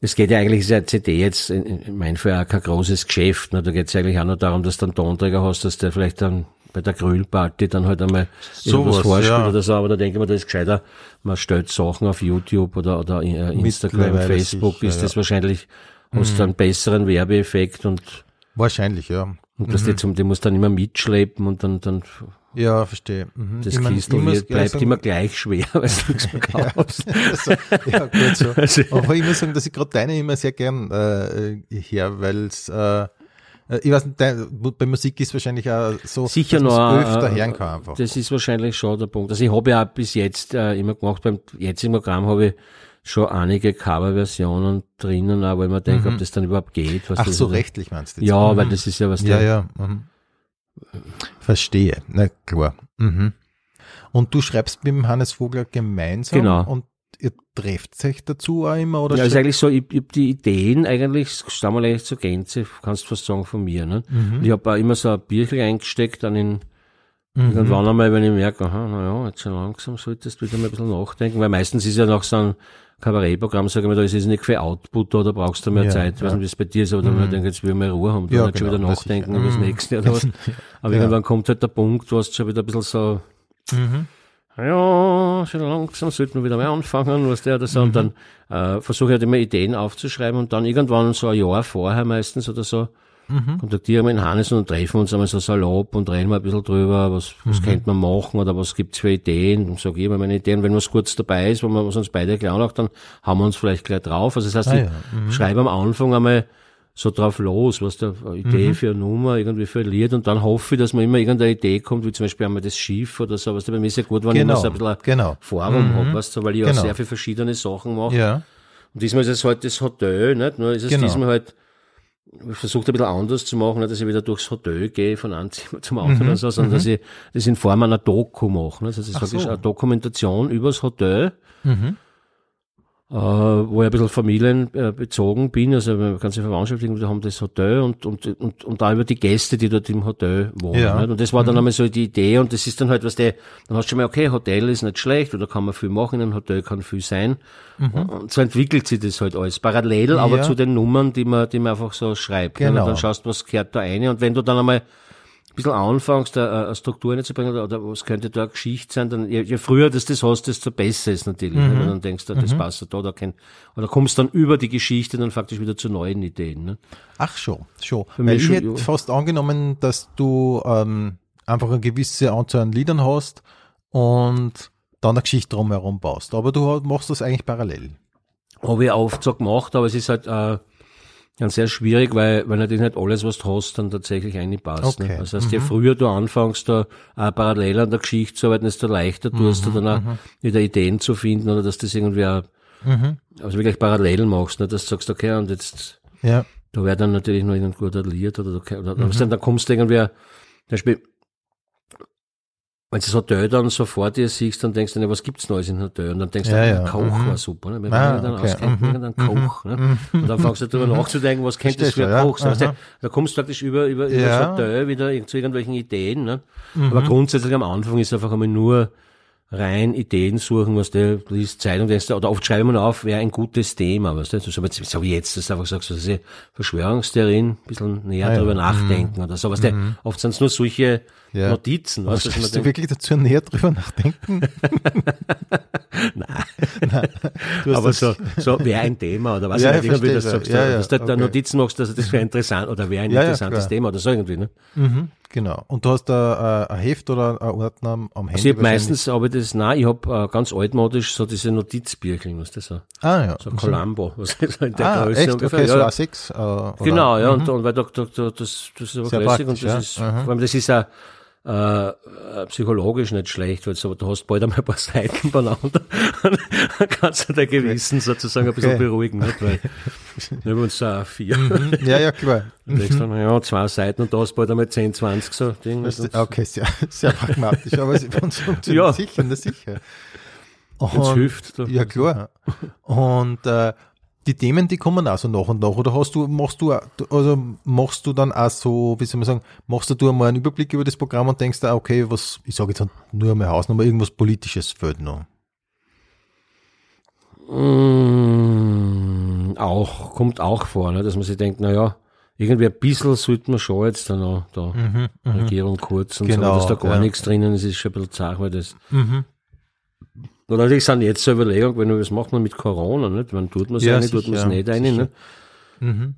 es geht ja eigentlich, ist ja CD jetzt in, in mein Fall auch kein großes Geschäft. Ne? Da geht es eigentlich auch nur darum, dass du einen Tonträger hast, dass der vielleicht dann bei der Grillparty dann halt einmal irgendwas Sowas, vorspielt ja. oder so. Aber da denke ich mir, das ist gescheiter, man stellt Sachen auf YouTube oder, oder äh, Instagram, Facebook, sicher, ist ja. das wahrscheinlich, hast du einen besseren Werbeeffekt und, Wahrscheinlich, ja. und dass die, zum, die muss dann immer mitschleppen und dann, dann Ja, verstehe. Mhm. Das Ich mein, Kistel bleibt sagen- immer gleich schwer, [LAUGHS] weil du nichts mehr kaufst. [LAUGHS] also, ja, gut so. Also- Aber ich muss sagen, dass ich gerade deine immer sehr gern äh, her, weil es, äh, ich weiß nicht, bei Musik ist wahrscheinlich auch so, Sicher dass noch. öfter äh, hören kann einfach. Das ist wahrscheinlich schon der Punkt. Also ich habe ja auch bis jetzt äh, immer gemacht, beim jetzigen Programm habe ich schon einige Coverversionen drinnen, auch weil man denkt, ob das dann überhaupt geht. Mhm. Ach das so, ist. rechtlich meinst du jetzt? Ja, Mhm. weil das ist ja was Ja, der- ja. Mhm. Verstehe. Na klar. Mhm. Und du schreibst mit dem Hannes Vogler gemeinsam Genau. und ihr trefft euch dazu auch immer oder Ja, ist eigentlich so, ich, ich die Ideen eigentlich, stammen eigentlich zur Gänze, kannst du fast sagen, von mir. Ne? Mhm. Ich habe auch immer so ein Bierchen eingesteckt, dann in, irgendwann einmal, wenn ich merke, aha, naja, jetzt schon langsam solltest du wieder mal ein bisschen nachdenken, weil meistens ist ja nach so einem Kabarettprogramm, sage ich mal, da ist es nicht für Output oder brauchst du mehr Ja, Zeit, ich weiß nicht, wie es bei dir ist, aber dann mhm. denke jetzt will ich mal Ruhe haben, dann Ja, nicht schon genau, wieder das nachdenken über das Mhm. nächste oder was. [LAUGHS] Aber Ja. irgendwann kommt halt der Punkt, wo es schon wieder ein bisschen so, Mhm. Ja, schon langsam sollte man wieder mal anfangen, was der oder so. Und dann äh, versuche ich halt immer Ideen aufzuschreiben und dann irgendwann so ein Jahr vorher meistens oder so, kontaktiere ich mal den Hannes und treffen uns einmal so salopp und reden mal ein bisschen drüber, was, was könnte man machen oder was gibt's für Ideen. Dann sage ich immer meine Ideen. Wenn was kurz dabei ist, wo man was uns beide klar macht, dann haben wir uns vielleicht gleich drauf. Also das heißt, Ah, ich ja. schreibe am Anfang einmal so drauf los, was der Idee Mhm. für eine Nummer, irgendwie Lied und dann hoffe ich, dass man immer irgendeine Idee kommt, wie zum Beispiel einmal das Schiff oder so, was bei mir ist ja gut, wenn ich immer Genau, so ein bisschen genau. Forum Mhm. hab, weißt du, weil ich Genau. auch sehr viele verschiedene Sachen mache. Ja. Und diesmal ist es halt das Hotel, nicht? Nur ist es Genau. diesmal halt, ich versucht ein bisschen anders zu machen, nicht, dass ich wieder durchs Hotel gehe, von einem [LAUGHS] Zimmer zum anderen oder so, sondern dass ich das in Form einer Doku mache. nicht? Also das ist Mhm. Ach wirklich so. eine Dokumentation übers Hotel, Mhm. Äh, wo ich ein bisschen familienbezogen bin, also meine ganze Verwandtschaft, irgendwie haben das Hotel und, und, und, und da über die Gäste, die dort im Hotel wohnen. Ja. Nicht? Und das war dann einmal so die Idee und das ist dann halt, was der, dann hast du schon mal, okay, Hotel ist nicht schlecht oder kann man viel machen, in einem Hotel kann viel sein. Und so entwickelt sich das halt alles. Parallel, aber Ja. zu den Nummern, die man, die man einfach so schreibt. Genau. Und dann schaust du, was gehört da rein und wenn du dann einmal ein bisschen anfängst, da eine Struktur reinzubringen, oder, was könnte da eine Geschichte sein, dann je, je früher das das hast, desto besser ist natürlich. Mhm. Ne? Wenn du dann denkst, da, das passt da, da kein, oder kommst dann über die Geschichte dann faktisch wieder zu neuen Ideen. Ne? Ach schon, schon. mich Weil ich schon, hätte ja. fast angenommen, dass du ähm, einfach eine gewisse Anzahl an Liedern hast und dann eine Geschichte drumherum baust. Aber du machst das eigentlich parallel. Habe ich oft so gemacht, aber es ist halt äh, ganz sehr schwierig, weil, weil natürlich nicht alles, was du hast, dann tatsächlich reinpasst. Okay. Ne? Das heißt, je früher du anfängst, da äh, parallel an der Geschichte zu arbeiten, desto leichter tust du dann auch wieder Ideen zu finden oder dass das irgendwie auch, also wirklich parallel machst, ne? dass du sagst, okay, und jetzt Ja. da wäre dann natürlich noch irgendein guter Lied oder, oder, oder dann, dann kommst du irgendwie, zum Beispiel, wenn du das Hotel dann so vor dir siehst, dann denkst du, ne, was gibt's Neues im Hotel? Und dann denkst du, Ja, ja, Koch mhm. war super, ne? Wenn Ah, man dann okay, auskennt, mhm, irgendein Koch, ne? Und dann fängst du darüber nachzudenken, was könnte das für ein Koch sein? ja. Da kommst du praktisch über, über, über Ja. das Hotel wieder zu irgendwelchen Ideen, ne? Mhm. Aber grundsätzlich am Anfang ist einfach einmal nur rein Ideen suchen, was du liest Zeitung, denkst du, oder oft schreiben wir auf, wäre ein gutes Thema, weißt du, so, so wie jetzt, dass du einfach sagst, dass ich Verschwörungstheorien, ein bisschen näher Ah, ja. darüber nachdenken oder so, weißt du, oft sind es nur solche Ja. Notizen, Aber weißt du, man du wirklich dazu näher drüber nachdenken? [LAUGHS] Nein. Hast aber so, so wäre ein Thema oder was Ja, ich irgendwie das sagst. Ja, ja, dass du da okay. Notizen machst, dass das wäre interessant oder wäre ein interessantes. Thema oder so irgendwie, ne? Mhm, genau. Und du hast da äh, ein Heft oder ein Ordner am am Handy? Also ich hab wahrscheinlich? meistens habe ich das, nein, ich hab äh, ganz altmodisch so diese Notizbierchen, was das so, Ah, ja. so ein Columbo, [LAUGHS] was ist so in der ah, Größe echt? ungefähr. Okay, ja, so ja. A6? Äh, Genau, ja, und, und weil da, da, da, das, das ist aber Sehr lässig und das ja. ist, Aha. vor allem das ist auch, äh, äh, psychologisch nicht schlecht, weil du, du hast bald einmal ein paar Seiten beieinander, [LAUGHS] dann kannst du dein Gewissen sozusagen ein bisschen Okay. beruhigen, nicht? weil wir haben uns da vier. Mhm, Ja, ja, klar. [LAUGHS] Du denkst dann, ja, zwei Seiten und da hast bald einmal 10, 20 so Ding. Das, und okay, sehr, sehr pragmatisch, aber es [LAUGHS] funktioniert Ja. sicher, sicher. Und- hilft. Da. Ja, klar. Und äh, die Themen, die kommen auch so nach und nach. Oder hast du, machst du, auch- also machst du dann auch so, wie soll man sagen, machst du einmal einen Überblick über das Programm und denkst da, okay, was, ich sage jetzt nur einmal Hausnummer, irgendwas Politisches fehlt noch. Mm, auch, kommt auch vor, ne, dass man sich denkt, na ja, irgendwie ein bisschen sollte man schon jetzt dann noch da Regierung kurz und Mhm, Genau, so, dass da gar ja. nichts drinnen ist, ist schon ein bisschen zart, weil das. Und natürlich sind jetzt so Überlegungen, wenn was macht man mit Corona, nicht? Wann tut man es Ja, eine, tut man es nicht eine, sicher. ne?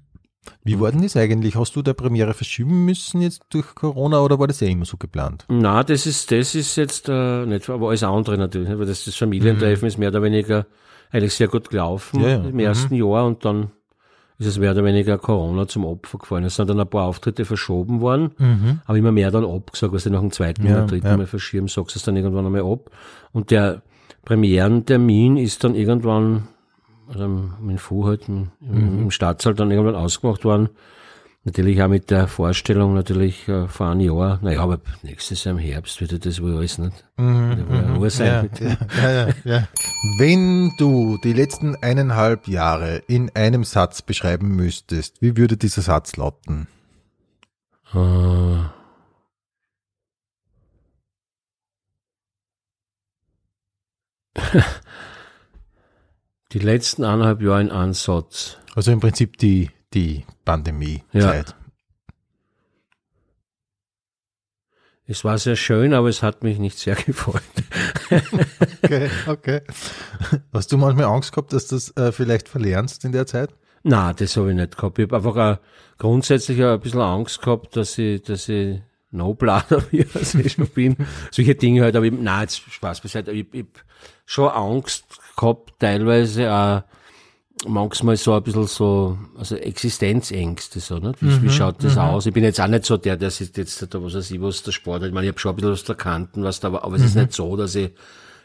Wie war denn das eigentlich? Hast du der Premiere verschieben müssen jetzt durch Corona oder war das ja immer so geplant? Na, das ist, das ist jetzt äh, nicht, aber alles andere natürlich, nicht? weil das, das Familientreffen ist mehr oder weniger eigentlich sehr gut gelaufen Ja, ja. im ersten Jahr und dann ist es mehr oder weniger Corona zum Opfer gefallen. Es sind dann ein paar Auftritte verschoben worden, aber immer mehr dann abgesagt, was du nach dem zweiten Ja, oder dritten. Mal verschieben, sagst du es dann irgendwann einmal ab. Und der Premierentermin ist dann irgendwann, also im Fu halt, im, Mhm. im Stadtsaal dann irgendwann ausgemacht worden. Natürlich auch mit der Vorstellung natürlich äh, vor einem Jahr, naja, aber nächstes Jahr im Herbst wird ja das wohl alles nicht. Mhm, sein. Ja, mit- ja, ja, ja, ja. Wenn du die letzten eineinhalb Jahre in einem Satz beschreiben müsstest, wie würde dieser Satz lauten? Äh, [LAUGHS] Die letzten eineinhalb Jahre in Ansatz. Also im Prinzip die, die Pandemie-Zeit. Es war sehr schön, aber es hat mich nicht sehr [LAUGHS] gefreut. Okay, okay. Hast du manchmal Angst gehabt, dass du das äh, vielleicht verlernst in der Zeit? Na, das habe ich nicht gehabt. Ich habe einfach auch grundsätzlich auch ein bisschen Angst gehabt, dass ich, dass ich no blader [LAUGHS] wie ich schon bin. Solche Dinge halt, aber ich, nein, jetzt Spaß beiseite. Ich, ich schon Angst gehabt, teilweise auch manchmal so ein bisschen so, also Existenzängste, so, nicht? Wie, wie schaut das aus? Ich bin jetzt auch nicht so der, der sitzt jetzt da, was weiß ich, was der Sport hat. Ich meine, ich habe schon ein bisschen was der Kanten, was da, aber, aber es ist nicht so, dass ich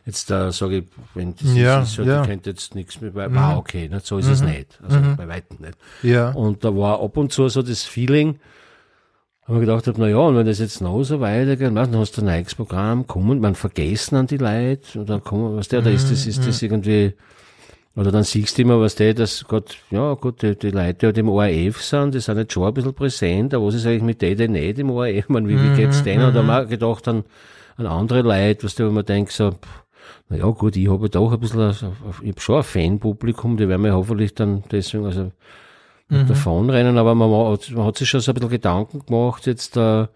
jetzt da sage, wenn das Ja, ist, ist halt, ja. ich könnte jetzt nichts mehr, bei, wow, okay, nicht? so ist es nicht. Also bei weitem nicht. Ja. Und da war ab und zu so das Feeling, wo ich gedacht na ja, und wenn das jetzt noch so weitergeht, du, dann hast du ein neues Programm, kommen, man vergessen an die Leute, und dann kommen, was der, da ist das, ist das irgendwie, oder dann siehst du immer, was der, dass Gott, ja, gut, die, die Leute, die halt im ORF sind, die sind jetzt schon ein bisschen präsent, aber was ist eigentlich mit denen, die nicht im ORF, meine, wie, wie geht's denen? Und da haben wir gedacht an, an andere Leute, was der, wo man denkt, so, pff, na ja, gut, ich habe doch ein bisschen, ein- ich habe schon ein Fanpublikum, die werden mir hoffentlich dann deswegen, also, nicht davonrennen, aber man, hat- man hat sich schon so ein bisschen Gedanken gemacht, jetzt, äh,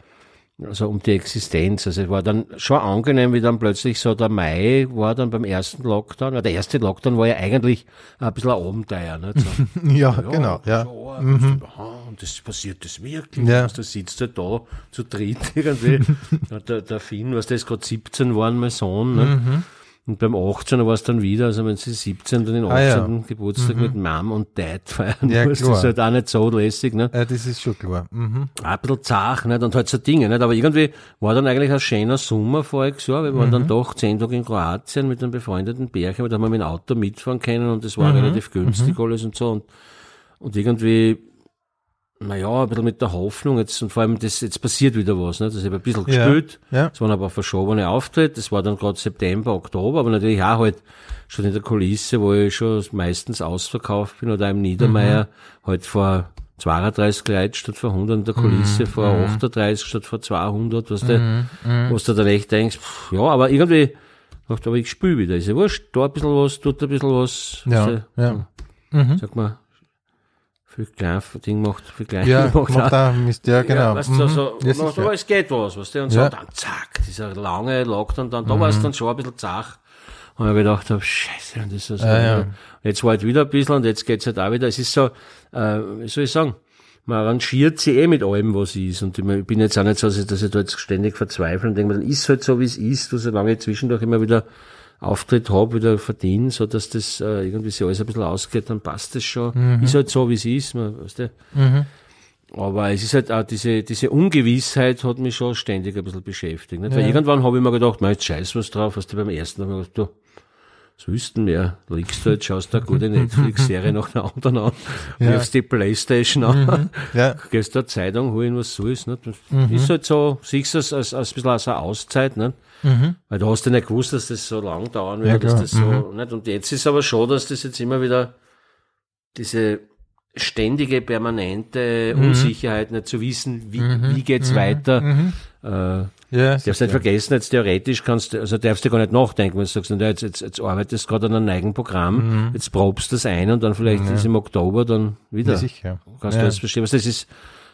also um die Existenz. Also es war dann schon angenehm, wie dann plötzlich so der Mai war dann beim ersten Lockdown. Der erste Lockdown war ja eigentlich ein bisschen ein Abenteuer. Nicht? So, [LAUGHS] Ja, genau, ja. schon, aha, und das passiert das wirklich. Ja. Da sitzt er da zu dritt [LAUGHS] irgendwie. [LAUGHS] Der, der Finn, was der ist gerade 17 war, mein Sohn. Ne? Und beim 18er war es dann wieder, also wenn sie 17 dann den 18. Ah, ja. Geburtstag mit Mom und Dad feiern Ja, musst, das klar. ist halt auch nicht so lässig. Ne? Äh, das ist schon klar. Mhm. ein bisschen zart, nicht? Und halt so Dinge, nicht? Aber irgendwie war dann eigentlich ein schöner Sommer voriges Jahr. Wir waren dann doch zehn Tage in Kroatien mit einem befreundeten Pärchen, da haben wir mit dem Auto mitfahren können und das war relativ günstig alles und so. Und, und irgendwie, naja, ein bisschen mit der Hoffnung, jetzt, und vor allem, das, jetzt passiert wieder was, nicht? Das habe ich ein bisschen Ja. gespielt. Ja. Es waren aber verschobene Auftritte. Das war dann gerade September, Oktober, aber natürlich auch halt schon in der Kulisse, wo ich schon meistens ausverkauft bin oder im Niedermeier halt vor 32 Leute statt vor 100 in der Kulisse, vor 38 statt vor 200, was du, was du dann echt denkst, pff, ja, aber irgendwie, dachte, aber ich spiele wieder, ist ja wurscht, da ein bisschen was, tut ein bisschen was, Ja, Also, ja. sag mal, viel klein Ding macht, viel klein Ja, [LAUGHS] macht macht auch. Mist, ja, genau. Ja, weißt du, so, Mhm. so, ja, ja, sicher. aber es geht was, was der und Ja. so, dann zack, dieser lange Lockdown, dann, da war es dann schon ein bisschen zach. Und ich gedacht habe, scheiße, und das ist so, Ja, ja. Jetzt war halt wieder ein bisschen und jetzt geht's halt auch wieder. Es ist so, äh, wie soll ich sagen, man arrangiert sich eh mit allem, was ist. Und ich bin jetzt auch nicht so, dass ich, dass ich da jetzt ständig verzweifle und denke mir, dann ist halt so, wie es ist, du, solange ich zwischendurch immer wieder Auftritt habe, wieder verdiene, so dass das äh, irgendwie sich alles ein bisschen ausgeht, dann passt das schon. Mhm. Ist halt so, wie es ist. Man, weißt du, aber es ist halt auch diese, diese Ungewissheit hat mich schon ständig ein bisschen beschäftigt. Nicht? Weil irgendwann habe ich mir gedacht, na, jetzt scheiß was drauf, was du beim ersten Mal gedacht, du, was willst du mehr? Liegst du jetzt, schaust du eine gute Netflix-Serie nach der anderen an, wirfst die Playstation an, Ja. gehst da Zeitung holen, was so ist. Nicht? Das ist halt so, siehst du es als, als ein bisschen als eine Auszeit, nicht? Weil du hast ja nicht gewusst, dass das so lang dauern wird, Ja, dass das so, nicht? Und jetzt ist aber schon, dass das jetzt immer wieder diese ständige, permanente Unsicherheit, nicht zu wissen, wie, wie geht's weiter. Äh, Ja, darfst nicht vergessen, jetzt theoretisch kannst du, also darfst du gar nicht nachdenken, wenn du sagst, na, jetzt, jetzt, jetzt arbeitest du gerade an einem neuen Programm, jetzt probst du das ein und dann vielleicht ist im Oktober dann wieder. Ja, sicher. Kannst Ja. du alles verstehen, was das ist.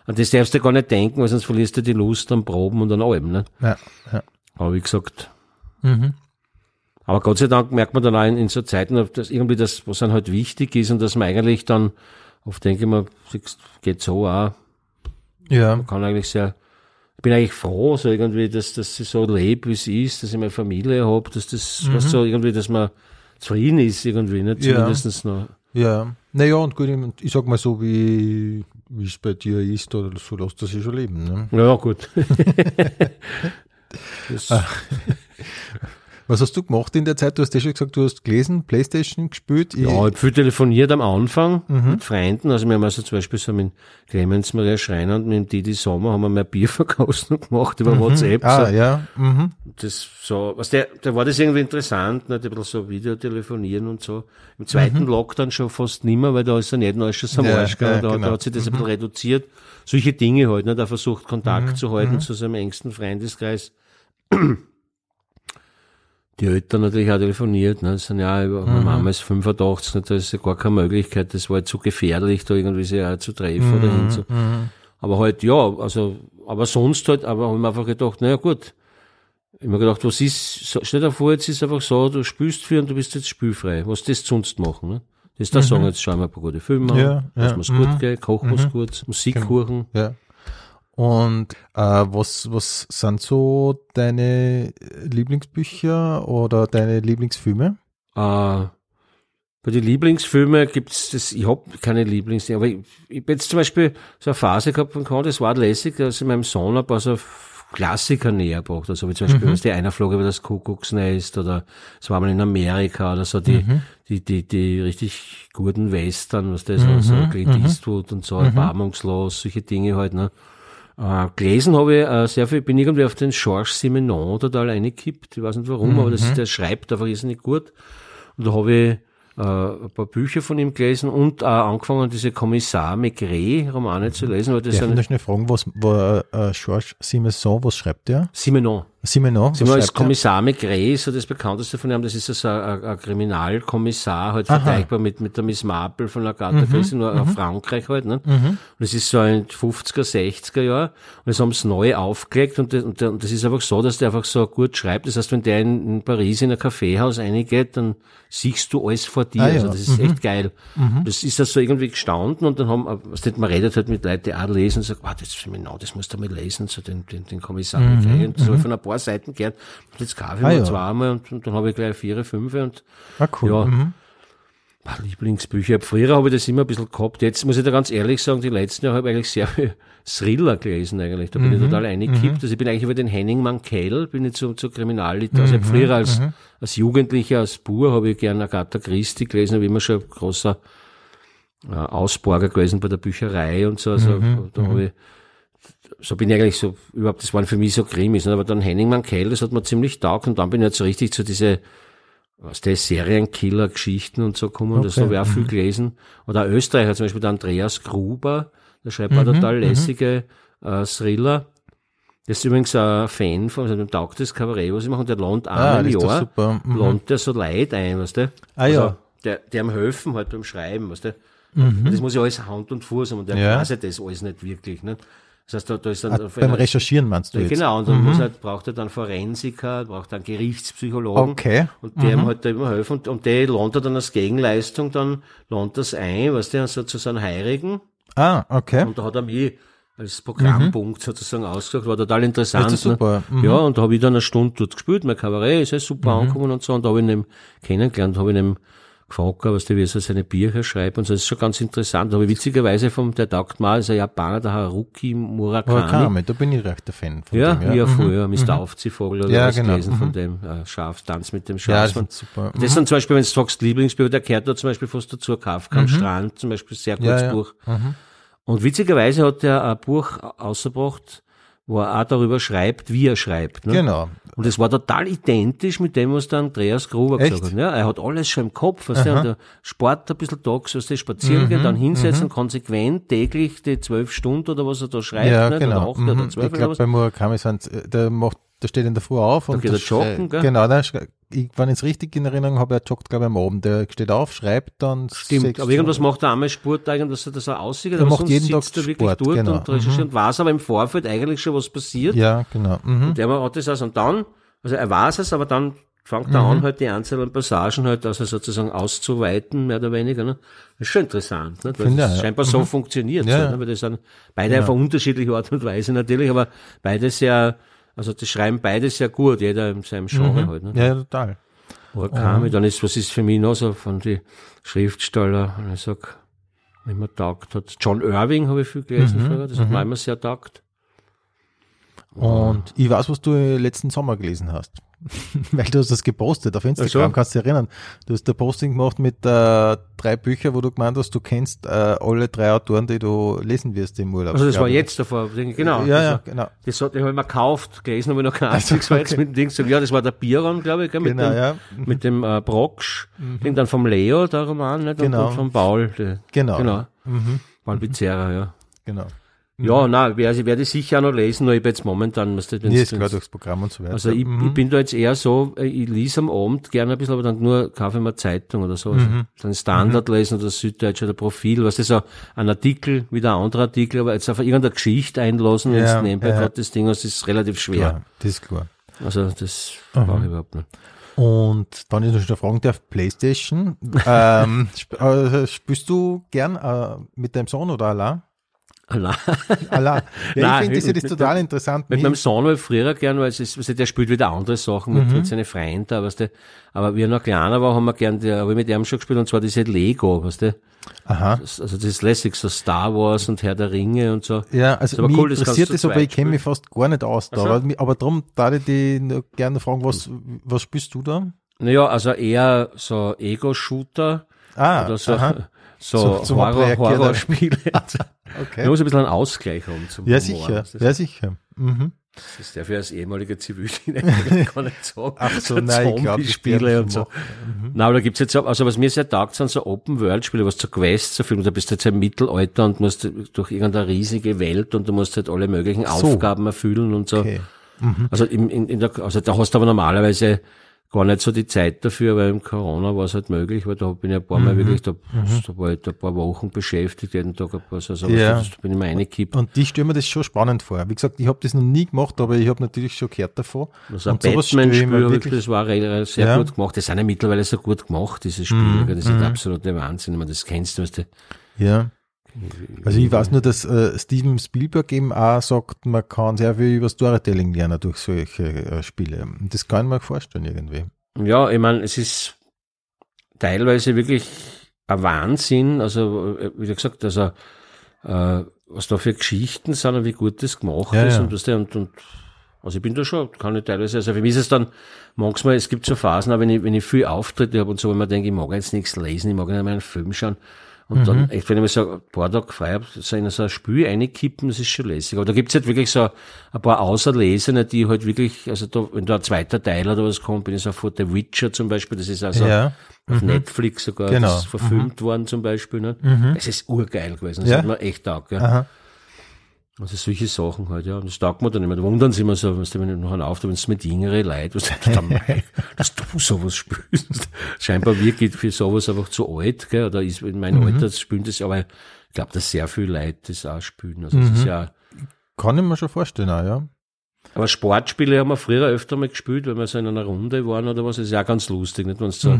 An das darfst du gar nicht denken, weil sonst verlierst du die Lust am Proben und an allem, ne? Ja, ja. Aber wie gesagt. Mhm. Aber Gott sei Dank merkt man dann auch in, in so Zeiten, dass irgendwie das, was dann halt wichtig ist und dass man eigentlich dann oft denke ich mir, geht so auch. Ja. Man kann eigentlich sehr, bin eigentlich froh, so irgendwie, dass, dass ich so lebe, wie es ist, dass ich meine Familie habe, dass das, Mhm. was so irgendwie, dass man zufrieden ist irgendwie, nicht? Ja. Zumindest noch. Ja. Naja, und gut, ich, sag mal so, wie es bei dir ist, oder so lässt das sich schon leben. Ne? Ja, gut. [LAUGHS] das. [LAUGHS] Was hast du gemacht in der Zeit? Du hast ja schon gesagt, du hast gelesen, Playstation gespielt. Ich, Ja, ich habe viel telefoniert am Anfang Mhm. mit Freunden. Also wir haben also zum Beispiel so mit Clemens Maria Schreiner und mit dem Didi Sommer haben wir mal Bierverkostung [LAUGHS] gemacht über WhatsApp. ah, so. ja. Mhm. Das so, was der, da war das irgendwie interessant, nicht? ein bisschen so Videotelefonieren und so. Im zweiten Lockdown schon fast nimmer, weil da ist dann nicht noch schon am Mhm. Ja, Arsch ja, da, genau. da hat sich das ein bisschen reduziert. Solche Dinge halt, ne? Da versucht Kontakt Mhm. zu halten zu seinem engsten Freundeskreis. Die Eltern natürlich auch telefoniert, ne? Sind ja, Mhm. meine Mama ist 85, ne? da ist ja gar keine Möglichkeit, das war halt zu gefährlich, da irgendwie sich auch zu treffen oder Mhm. hin zu. Aber halt, ja, also, aber sonst halt, aber habe ich mir einfach gedacht, naja, gut. Ich hab mir gedacht, was ist, so, stell dir vor, jetzt ist einfach so, du spielst viel und du bist jetzt spielfrei. Was das sonst machen, ne? Das ist da sagen, jetzt schauen wir ein paar gute Filme an, Mhm. Ja, ja, mhm. gut gehen, kochen wir's gut, Musik kuchen. Ja. Und äh, was, was sind so deine Lieblingsbücher oder deine Lieblingsfilme? Äh, bei den Lieblingsfilmen gibt's das, ich hab keine Lieblings, aber ich, ich hab jetzt zum Beispiel so eine Phase gehabt von Con, das war lässig, dass ich meinem Sohn ein paar so Klassiker näher gebracht. Also wie zum Beispiel, was die einer flog über das Kuckucksnest oder es war mal in Amerika oder so die, die, die, die richtig guten Western, was das so, so Clint Eastwood und so, erbarmungslos, solche Dinge halt, ne. Äh, gelesen habe ich äh, sehr viel, bin irgendwie auf den Georges Simenon total eingekippt. Ich weiß nicht warum, aber das, der schreibt einfach irrsinnig gut. Und da habe ich äh, ein paar Bücher von ihm gelesen und auch angefangen, diese Kommissar Maigret-Romane zu lesen, weil das Darf ich schnell fragen, was, wo, äh, Georges Simeson, was schreibt der? Simenon. Simenon, Simenon ist? Kommissar ist so das bekannteste von ihm. Das ist also ein, ein Kriminalkommissar, halt vergleichbar mit, mit der Miss Marple von Agatha Christie, nur auf Frankreich halt. Ne? Und das ist so ein 50er, 60er Jahr. Und das haben sie neu aufgelegt und das, und das ist einfach so, dass der einfach so gut schreibt. Das heißt, wenn der in, in Paris in ein Kaffeehaus reingeht, dann siehst du alles vor dir. Ah, ja. Also das ist echt geil. Das ist das so irgendwie gestanden und dann haben, was nicht, man redet halt mit Leuten, die auch lesen und sagt, wow, das Seminar, das musst du mal lesen, so den, den, den Kommissar Maigret. Und so von ein paar Seiten gehört. Und jetzt kaufe ich Ah, mir ja. zweimal und, und dann habe ich gleich vier, fünf und Ah, cool. ja. Mhm. Lieblingsbücher. Früher habe ich das immer ein bisschen gehabt. Jetzt muss ich da ganz ehrlich sagen, die letzten Jahre habe ich eigentlich sehr viel [LAUGHS] Thriller gelesen eigentlich. Da bin ich total eingekippt. Also ich bin eigentlich über den Henning Mankell, bin ich zu, zu Kriminalliteratur. Also hab früher als, als Jugendlicher, als Bur habe ich gerne Agatha Christie gelesen, habe immer schon ein großer äh, Ausborger gewesen bei der Bücherei und so. Also da habe ich so bin ich eigentlich so, überhaupt, das waren für mich so Krimis, ne? aber dann Henning Mankell, das hat mir ziemlich taugt und dann bin ich jetzt so richtig zu diese, was der Serienkiller-Geschichten und so gekommen, und das Okay, habe ich auch viel gelesen. Oder Österreicher, zum Beispiel der Andreas Gruber, der schreibt auch total lässige äh, Thriller. Der ist übrigens ein Fan von, also dem taugt das Kabarett, was ich mache, und der lohnt Ah, einmal das im Jahr. Mhm. lohnt der so Leid ein, weißt du? Ah, ja. Also, der, der ihm helfen halt beim Schreiben, weißt du? Das muss ja alles Hand und Fuß haben und der Mhm. Ja. weiß ja das alles nicht wirklich, ne? Das heißt, da, da ist dann auf beim Recherchieren meinst du jetzt? Genau, und dann muss halt, braucht er dann Forensiker, braucht dann Gerichtspsychologen. Okay. Und der ihm halt da immer helfen. Und, und der lohnt er dann als Gegenleistung, dann lohnt das ein, weißt du, so zu seinem Heirigen. Ah, okay. Und da hat er mich als Programmpunkt sozusagen ausgesucht, war total interessant. Das ist super. Mhm. Ne? Ja, und da habe ich dann eine Stunde dort gespielt, mein Kabarett ist ja super angekommen und so. Und da habe ich ihn kennengelernt, habe ich ihn gefragt, was der wie er so seine Bücher schreibt und so. Das ist schon ganz interessant. Ich witzigerweise vom, der taugt mal, ist ein Japaner, der Haruki Murakami. Murakami, da bin ich recht der Fan von Ja, dem. ja, früher, Mr. Aufziehvogel oder Ja, was genau. gelesen von dem äh, Schaf, Tanz mit dem Ja, Schaf. das sind super. Das sind zum Beispiel, wenn du sagst Lieblingsbuch, der gehört da zum Beispiel fast dazu, Kafka am Strand, zum Beispiel sehr gutes Mhm. Ja, ja. Buch. Und witzigerweise hat er ein Buch ausgebracht, wo er auch darüber schreibt, wie er schreibt. Ne? Genau. Und es war total identisch mit dem, was der Andreas Gruber Echt? gesagt hat. Ja, er hat alles schon im Kopf, was der, der Sport ein bisschen tags, was der spazieren Mhm, gehen, dann hinsetzen, konsequent täglich die zwölf Stunden oder was er da schreibt, Ja, nicht? genau. oder acht oder Mhm. zwölf Ich oder glaube, bei Murakami sind, äh, der macht, der steht in der Früh auf und geht er schrei- joggen, gell? Genau, dann, schrei- ich, wenn ich es richtig in Erinnerung habe, er joggt, glaube ich, am Abend. Der steht auf, schreibt dann. Stimmt, aber irgendwas macht er einmal Sport, irgendwas, dass er aussieht, Der aber macht sonst jeden Tag sitzt er wirklich Sport, dort genau. und recherchiert und weiß aber im Vorfeld eigentlich schon, was passiert. Ja, genau. Mhm. Und der hat das also, und dann, also er weiß es, aber dann fängt da an, halt die einzelnen Passagen halt also sozusagen auszuweiten, mehr oder weniger. Ne? Das ist schon interessant, ne? weil Finde das ich, ja. scheinbar so funktioniert. Ja, so, ja. ne? Weil das sind beide auf eine unterschiedliche Art und Weise natürlich, aber beide sehr, also das schreiben beide sehr gut, jeder in seinem Genre halt. Ne? Ja, total. Murakami, dann ist, was ist für mich noch so von die Schriftsteller, wenn ich sag, wenn man taugt hat. John Irving habe ich viel gelesen früher, das hat mir immer sehr taugt. Und ich weiß, was du letzten Sommer gelesen hast. [LAUGHS] Weil du hast das gepostet auf Instagram, so. kannst du dich erinnern. Du hast ein Posting gemacht mit äh, drei Büchern, wo du gemeint hast, du kennst äh, alle drei Autoren, die du lesen wirst im Urlaub. Also das war jetzt davor, genau. Ja, das ja, war- genau. Das hat, habe ich mir gekauft, gelesen habe ich noch kein [LAUGHS] einziges, weil jetzt mit dem Ding gesagt, ja, das war der Bieron, glaube ich, gell, mit Genau, dem, ja. mit dem äh, Brocksch, mhm. dann vom Leo, der Roman, nicht? Genau. Und vom Paul, der, Genau. genau. Paul Pizzerra, ja. Genau. Ja, nein, werde, werde ich sicher auch noch lesen, nur ich bin jetzt momentan, was das, Nee, ist klar durchs Programm und so weiter. Also ich, ich bin da jetzt eher so, äh, ich lese am Abend gerne ein bisschen, aber dann nur kaufe ich mir Zeitung oder so. Also dann Standard lesen oder Süddeutsche oder Profil, was ist so ein Artikel, wieder ein anderer Artikel, aber jetzt auf irgendeine Geschichte einlassen, wenn Ja, es nebenbei ja. das Ding hast, ist relativ schwer. ja, das ist klar. Also das brauche ich überhaupt nicht. Und dann ist noch eine Frage der Playstation. [LAUGHS] ähm, sp äh, spielst du gern äh, mit deinem Sohn oder allein? Allein. Allein. [LAUGHS] Ja, Nein, ich finde das ja das mit total interessant. Mit meinem Sohn ich früher gern, weil es ist, weißt du, der spielt wieder andere Sachen mit, mit seinen Freunden, weißt du. Aber wie er noch kleiner war, haben wir gern, habe ich mit ihm schon gespielt, und zwar diese Lego, weißt du. Aha. Das, also das ist lässig, so Star Wars und Herr der Ringe und so. Ja, also aber mich cool, das interessiert das, aber ich kenne mich fast gar nicht aus da. Ach so. Aber, darum da ich die nur gerne fragen, was, was spielst du da? Naja, also eher so Ego-Shooter Ah, oder so, aha. So, So- so Horror, Horrorspiele. [LAUGHS] Okay. Man muss ein bisschen einen Ausgleich haben zum Ja, Humor. sicher. Ja, sicher. Mhm. das darf [LAUGHS] ich als ehemaliger Zivildiener gar nicht sagen. Ach so, nein, ich glaube, werden und so. Na, aber da gibt's jetzt, so- also was mir sehr taugt, sind so Open-World-Spiele, was zu Quests so viel, da bist du jetzt im Mittelalter und musst durch irgendeine riesige Welt und du musst halt alle möglichen so. Aufgaben erfüllen und so. Okay. Also, im, in, in der, also da hast du aber normalerweise gar nicht so die Zeit dafür, weil im Corona war es halt möglich, weil da bin ich ein paar Mhm. Mal wirklich, da, da war ich da ein paar Wochen beschäftigt, jeden Tag ein paar also Ja. da bin ich mir reingekippt. Und die stelle mir das schon spannend vor. Wie gesagt, ich habe das noch nie gemacht, aber ich habe natürlich schon gehört davon. Also ein Und sowas ich hab ich- wirklich- das war sehr Ja. gut gemacht. Die sind ja mittlerweile so gut gemacht, diese Spiele. Mhm, Das ist der absolute Wahnsinn. Ich meine, das kennst du, weißt du. Ja. Also ich weiß nur, dass äh, Steven Spielberg eben auch sagt, man kann sehr viel über Storytelling lernen durch solche äh, Spiele. Und das kann mir vorstellen irgendwie. Ja, ich meine, es ist teilweise wirklich ein Wahnsinn. Also, äh, wie gesagt, also, äh, was da für Geschichten sind und wie gut das gemacht Ja, ist. ja. Und, was der, und, und, also ich bin da schon, kann ich teilweise, also für mich ist es dann, manchmal, es gibt so Phasen, auch wenn ich, wenn ich viel Auftritte habe und so, wenn man denkt, ich mag jetzt nichts lesen, ich mag nicht mehr einen Film schauen. Und Mhm. dann, echt, wenn ich mir so ein paar Tage frei habe, so in so ein Spiel reinkippen, das ist schon lässig. Aber da gibt's halt wirklich so ein paar Auserlesene, die halt wirklich, also da, wenn da ein zweiter Teil oder was kommt, bin ich sofort der Witcher zum Beispiel, das ist also ja. auf Netflix sogar, Genau. das ist verfilmt worden zum Beispiel. Ne? Das ist urgeil gewesen, das Ja. hat mir echt taugt. Ja. Aha. Also solche Sachen halt, ja. Und das taugt mir dann immer. Da wundern sie immer so, was wenn ich noch einen Auftritt, wenn es mit jüngeren Leuten, was du [LAUGHS] mei, dass du sowas spielst. Scheinbar wirklich für sowas einfach zu alt, gell, oder ist in meinem Alter spielen das, aber ich glaube, dass sehr viele Leute das auch spielen. Also das ist ja, Kann ich mir schon vorstellen, auch, ja. aber Sportspiele haben wir früher öfter mal gespielt, wenn wir so in einer Runde waren oder was, das ist ja auch ganz lustig, nicht? Wenn du so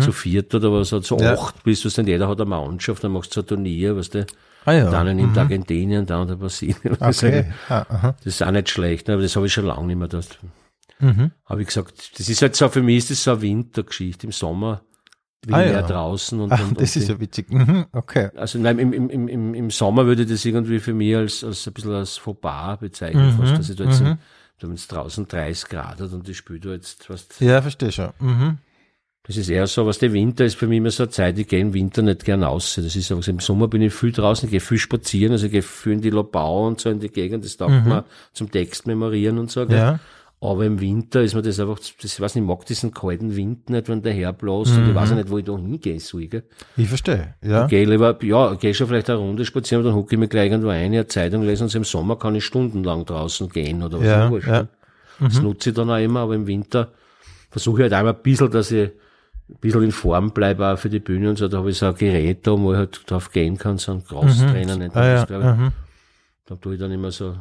zu viert oder was, oder zu Ja. acht bist, was denn jeder hat eine Mannschaft, dann machst du so ein Turnier, weißt du, Ah ja. der eine nimmt Argentinien, der andere Brasilien. [LAUGHS] Das ist Okay. Ah, aha. das ist auch nicht schlecht, aber das habe ich schon lange nicht mehr das. Mhm. Habe ich gesagt, das ist halt so, für mich ist das so eine Wintergeschichte. Im Sommer bin Ah, ich ja. mehr draußen und, Ach, und, das und ist ja witzig. Mhm. Okay. also nein, im, im, im, im, Sommer würde ich das irgendwie für mich als, als ein bisschen als Fauxpas bezeichnen, Mhm, fast, dass ich da jetzt, im- da wenn es draußen 30 Grad hat und ich spiele da jetzt, was, Ja, verstehe schon. Mhm. Das ist eher so, was der Winter ist für mich immer so eine Zeit, ich gehe im Winter nicht gern raus. Das ist aber im Sommer bin ich viel draußen, ich gehe viel spazieren, also ich gehe viel in die Lobau und so in die Gegend, das taugt mir zum Text memorieren und so. gell. Mhm. Ja. Aber im Winter ist mir das einfach, das, ich weiß nicht, ich mag diesen kalten Wind nicht, wenn der herbläst und ich weiß auch nicht, wo ich da hingehen soll. Gell. Ich verstehe. Ja. Geh lieber, ja, geh schon vielleicht eine Runde spazieren, dann hucke ich mir gleich irgendwo ein, eine Zeitung lesen und so im Sommer kann ich stundenlang draußen gehen oder was Ja, auch wurscht, ja. ne? Das nutze ich dann auch immer, aber im Winter versuche ich halt einmal ein bisschen, dass ich ein bisschen in Form bleibe auch für die Bühne und so. Da habe ich so ein Gerät da, wo ich halt drauf gehen kann, so ein Crosstrainer nennt man Ah, das, glaube ich. Mhm. Da tue ich dann immer so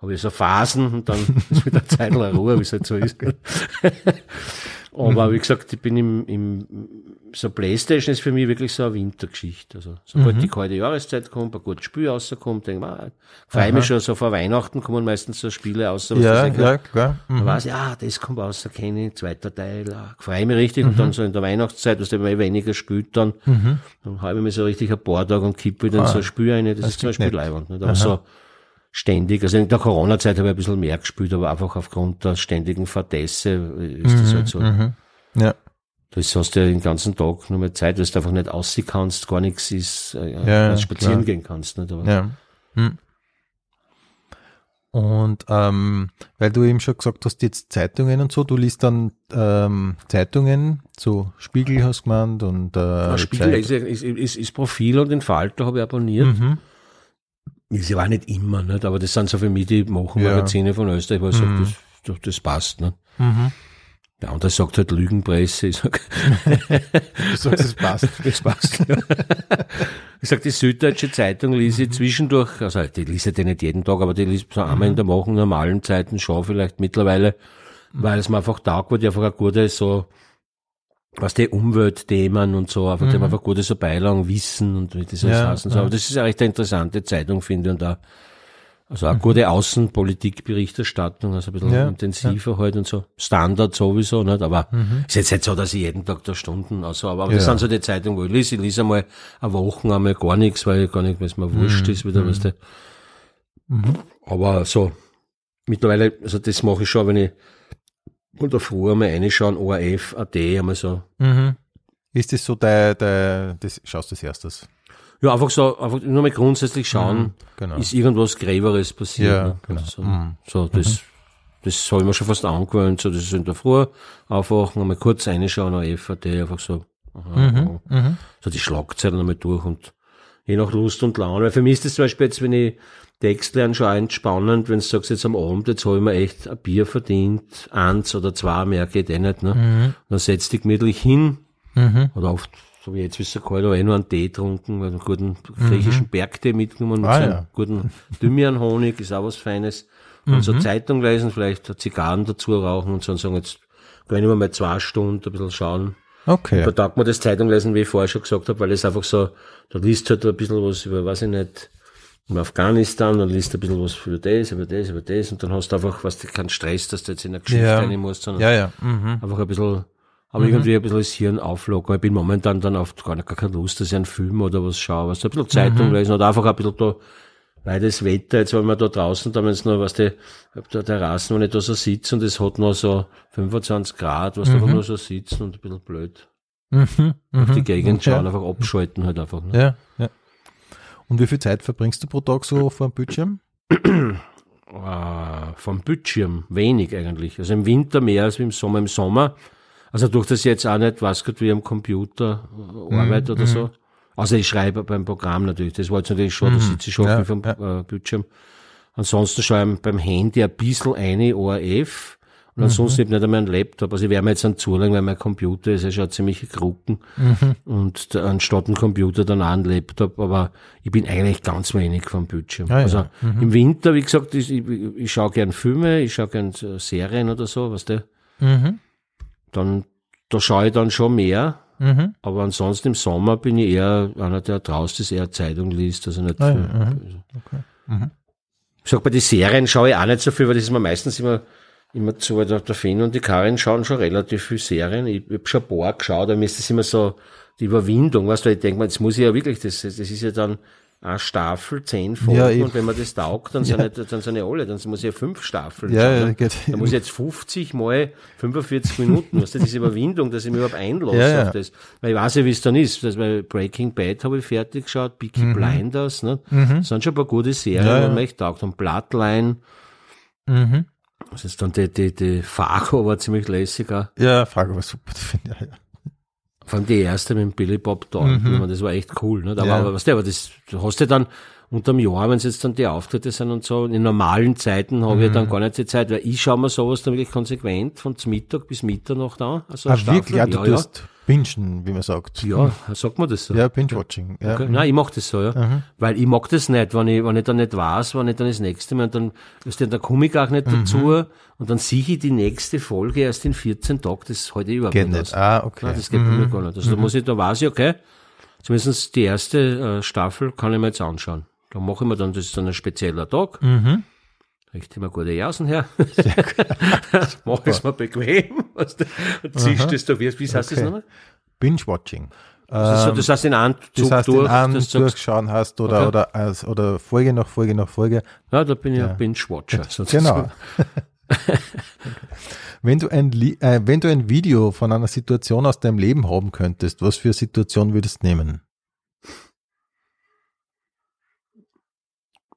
habe ich so Phasen und dann [LAUGHS] ist wieder Zeit Ruhe, wie es halt so ist. [LAUGHS] Aber wie gesagt, ich bin im, im so Playstation ist für mich wirklich so eine Wintergeschichte. Also sobald Mhm. die kalte Jahreszeit kommt, ein gutes Spiel rauskommt, denke ich, ah, freue mich schon so vor Weihnachten kommen meistens so Spiele aus, was Ja, das ja, klar. dann Mhm. weiß ich, ah, das kommt raus, kenne ich, zweiter Teil, ah, freue mich richtig. Und dann so in der Weihnachtszeit, was man weniger spielt, dann, dann habe ich mir so richtig ein paar Tage und kippe wieder in so ein Spiel rein. Das, ist zum Beispiel leibend. Nicht? Aber so ständig, also in der Corona-Zeit habe ich ein bisschen mehr gespielt, aber einfach aufgrund der ständigen Verdässe ist das halt so. Mhm. Ja, Das hast du ja den ganzen Tag nur mehr Zeit, weil du einfach nicht aussehen kannst, gar nichts ist, äh, Ja, dass du spazieren klar. gehen kannst. Nicht? Aber ja. Hm. Und ähm, weil du eben schon gesagt hast, jetzt Zeitungen und so, du liest dann ähm, Zeitungen, so Spiegel hast du gemeint und äh, Der Spiegel ist, ja- ist, ist, ist Profil und den Falter habe ich abonniert. Mhm. Ja auch nicht immer, nicht? aber das sind so für mich die machen Ja. Von Österreich, wo ich Mhm. sage, das, das, das passt. Nicht? Mhm. Der andere sagt halt Lügenpresse. Ich sag, [LAUGHS] Du sagst, es passt. das passt. [LAUGHS] ich sag, die Süddeutsche Zeitung lese ich zwischendurch, also die lese ich die nicht jeden Tag, aber die lese ich so einmal in der Woche, normalen Zeiten schon vielleicht mittlerweile, weil es mir einfach taugt, weil die einfach eine gute so, was die Umweltthemen und so, einfach, die haben einfach gute so Beilagen, Wissen und wie das alles Ja, heißt und so. Aber das ist ja recht eine interessante Zeitung, finde ich, und da, also eine gute Außenpolitikberichterstattung, also ein bisschen Ja, intensiver halt und so. Standard sowieso, nicht? Aber ist jetzt nicht so, dass ich jeden Tag da Stunden also, aber, aber das Ja. sind so die Zeitungen, wo ich lese. Ich lese einmal eine Woche einmal gar nichts, weil ich gar nicht, weil es mir wurscht ist, wieder, weißt du. Aber so, mittlerweile, also das mache ich schon, wenn ich oder früher mal reinschauen, ORF, AT, einmal so. Mhm. Ist das so dein, dein das schaust du als erstes? Ja, einfach so, einfach nur mal grundsätzlich schauen, Mhm, genau. ist irgendwas Gräberes passiert. Ja, ne? genau. Also so, Mhm. so, das, das habe ich mir schon fast angewöhnt, so, das ist in der Früh aufwachen, einmal kurz reinschauen, ORF, AT, einfach so, aha, Mhm. Mhm. so die Schlagzeilen einmal durch und je nach Lust und Laune. Weil für mich ist das zum Beispiel jetzt, wenn ich Text lerne, schon auch entspannend, wenn du sagst, jetzt am Abend, jetzt habe ich mir echt ein Bier verdient, eins oder zwei, mehr geht eh nicht, ne? Mhm. Dann setzt dich gemütlich hin, Mhm. oder oft, so wie jetzt, wie es so kalt war, eh nur einen Tee getrunken, weil einen guten griechischen Bergtee mitgenommen, mit Ah, so einem ja. guten Thymian-Honig, ist auch was Feines. Und so Zeitung lesen, vielleicht Zigarren dazu rauchen und so und sagen, jetzt ich mir mal zwei Stunden, ein bisschen schauen. Okay. Da taugt mir das Zeitung lesen, wie ich vorher schon gesagt habe, weil es einfach so, da liest halt ein bisschen was über, weiß ich nicht, über Afghanistan, dann liest ein bisschen was über das, über das, über das und dann hast du einfach, was du keinen Stress, dass du jetzt in eine Geschichte Ja. rein musst, sondern Ja, ja. Mhm. einfach ein bisschen, aber irgendwie ein bisschen das Hirn auflockern. Ich bin momentan dann oft gar, nicht, gar keine Lust, dass ich einen Film oder was schaue, was ein bisschen Zeitung lesen oder einfach ein bisschen da, weil das Wetter, jetzt wenn wir da draußen, da wenn es noch, was die, auf der Terrasse, wenn ich da so sitze und es hat noch so 25 Grad, was da einfach nur so sitzen und ein bisschen blöd Mhm. auf die Mhm. Gegend schauen, einfach abschalten halt einfach. Ne? Ja, ja. Und wie viel Zeit verbringst du pro Tag so vor dem Bildschirm? [CLEARS THROAT] äh, vom Bildschirm wenig eigentlich. Also im Winter mehr als im Sommer. Im Sommer, also durch das jetzt auch nicht was gut wie am Computer äh, Mhm, arbeite oder so. Also ich schreibe beim Programm natürlich. Das war jetzt natürlich schon, da sitze ich schon. Ja, vom äh, Bildschirm. Ansonsten ich beim Handy ein bisschen eine ORF. Und ansonsten Mhm. nicht einmal einen Laptop. Also ich werde mir jetzt einen zulegen, weil mein Computer ist ja schon ziemlich Krucken. Mhm. Und anstatt ein Computer dann auch ein Laptop. Aber ich bin eigentlich ganz wenig vom Bildschirm. Ah, ja. Also im Winter, wie gesagt, ich, ich, ich schaue gern Filme, ich schaue gern Serien oder so, was der. Mhm. Dann, da schaue ich dann schon mehr. Mhm. Aber ansonsten im Sommer bin ich eher einer, der draußen ist, eher Zeitung liest, also nicht Ah, ja, mhm. Okay. Mhm. Ich sag, bei den Serien schaue ich auch nicht so viel, weil das ist mir meistens immer, immer zu, weil der, der Finn und die Karin schauen schon relativ viel Serien. Ich, ich habe schon ein paar geschaut, aber mir ist das immer so die Überwindung, weißt du, ich denke mir, jetzt muss ich ja wirklich, das, das ist ja dann eine Staffel, zehn Folgen, Ja, und wenn man das taugt, dann [LAUGHS] sind, nicht, dann sind ja alle, dann muss ich ja fünf Staffeln Ja, schauen. ja, geht. Da muss ich jetzt 50 mal 45 Minuten, weißt du, diese Überwindung, dass ich mich überhaupt einlasse Ja, ja. auf das. Weil ich weiß ja, wie es dann ist. Das, weil Breaking Bad habe ich fertig geschaut, Peaky Blinders, ne? Das sind schon ein paar gute Serien, Mhm. Ja, ja, ja. ja. mir echt taugt. Und Bloodline, Mhm. Das ist dann die, die, die Fargo war ziemlich lässig auch. Ja, Frage war super. finde ich, Ja, ja. Vor allem die erste mit dem Billy Bob Thornton, das war echt cool. Ne? Da Ja. war, aber, was der, aber das du hast ja dann unterm Jahr, wenn es jetzt dann die Auftritte sind und so, in normalen Zeiten habe ich dann gar nicht die Zeit, weil ich schaue mir sowas dann wirklich konsequent von Mittag bis Mitternacht an. Also Ah, wirklich? Ja, du ja, tust. Bingen, wie man sagt. Ja, sagt man das so? Ja, Binge-Watching. Ja. Okay. Nein, ich mach das so, ja. Mhm. Weil ich mag das nicht, wenn ich, wenn ich dann nicht weiß, wenn ich dann das nächste Mal, und dann, ist dann, da komme ich auch nicht dazu, und dann sehe ich die nächste Folge erst in 14 Tagen, das halte ich überhaupt Geht nicht aus. Ah, okay. Nein, das geht bei mir gar nicht. Also da muss ich, da weiß ich, okay, zumindest die erste äh, Staffel kann ich mir jetzt anschauen. Da mache ich mir dann, das ist dann ein spezieller Tag. Mhm. Richte mir gute Jausen her. [LAUGHS] Mach es mir bequem. Und ziehst das da, wie, wie heißt das Okay. nochmal? Binge-Watching. Das, so, das heißt in einem Zug Das heißt, durch, du sagst, durchschauen hast oder, Okay. oder, als, oder Folge nach Folge nach Folge. ja, da bin ich Ja. ein Binge-Watcher. [LAUGHS] sozusagen. Genau. [LAUGHS] wenn, du ein, äh, wenn du ein Video von einer Situation aus deinem Leben haben könntest, was für eine Situation würdest du nehmen?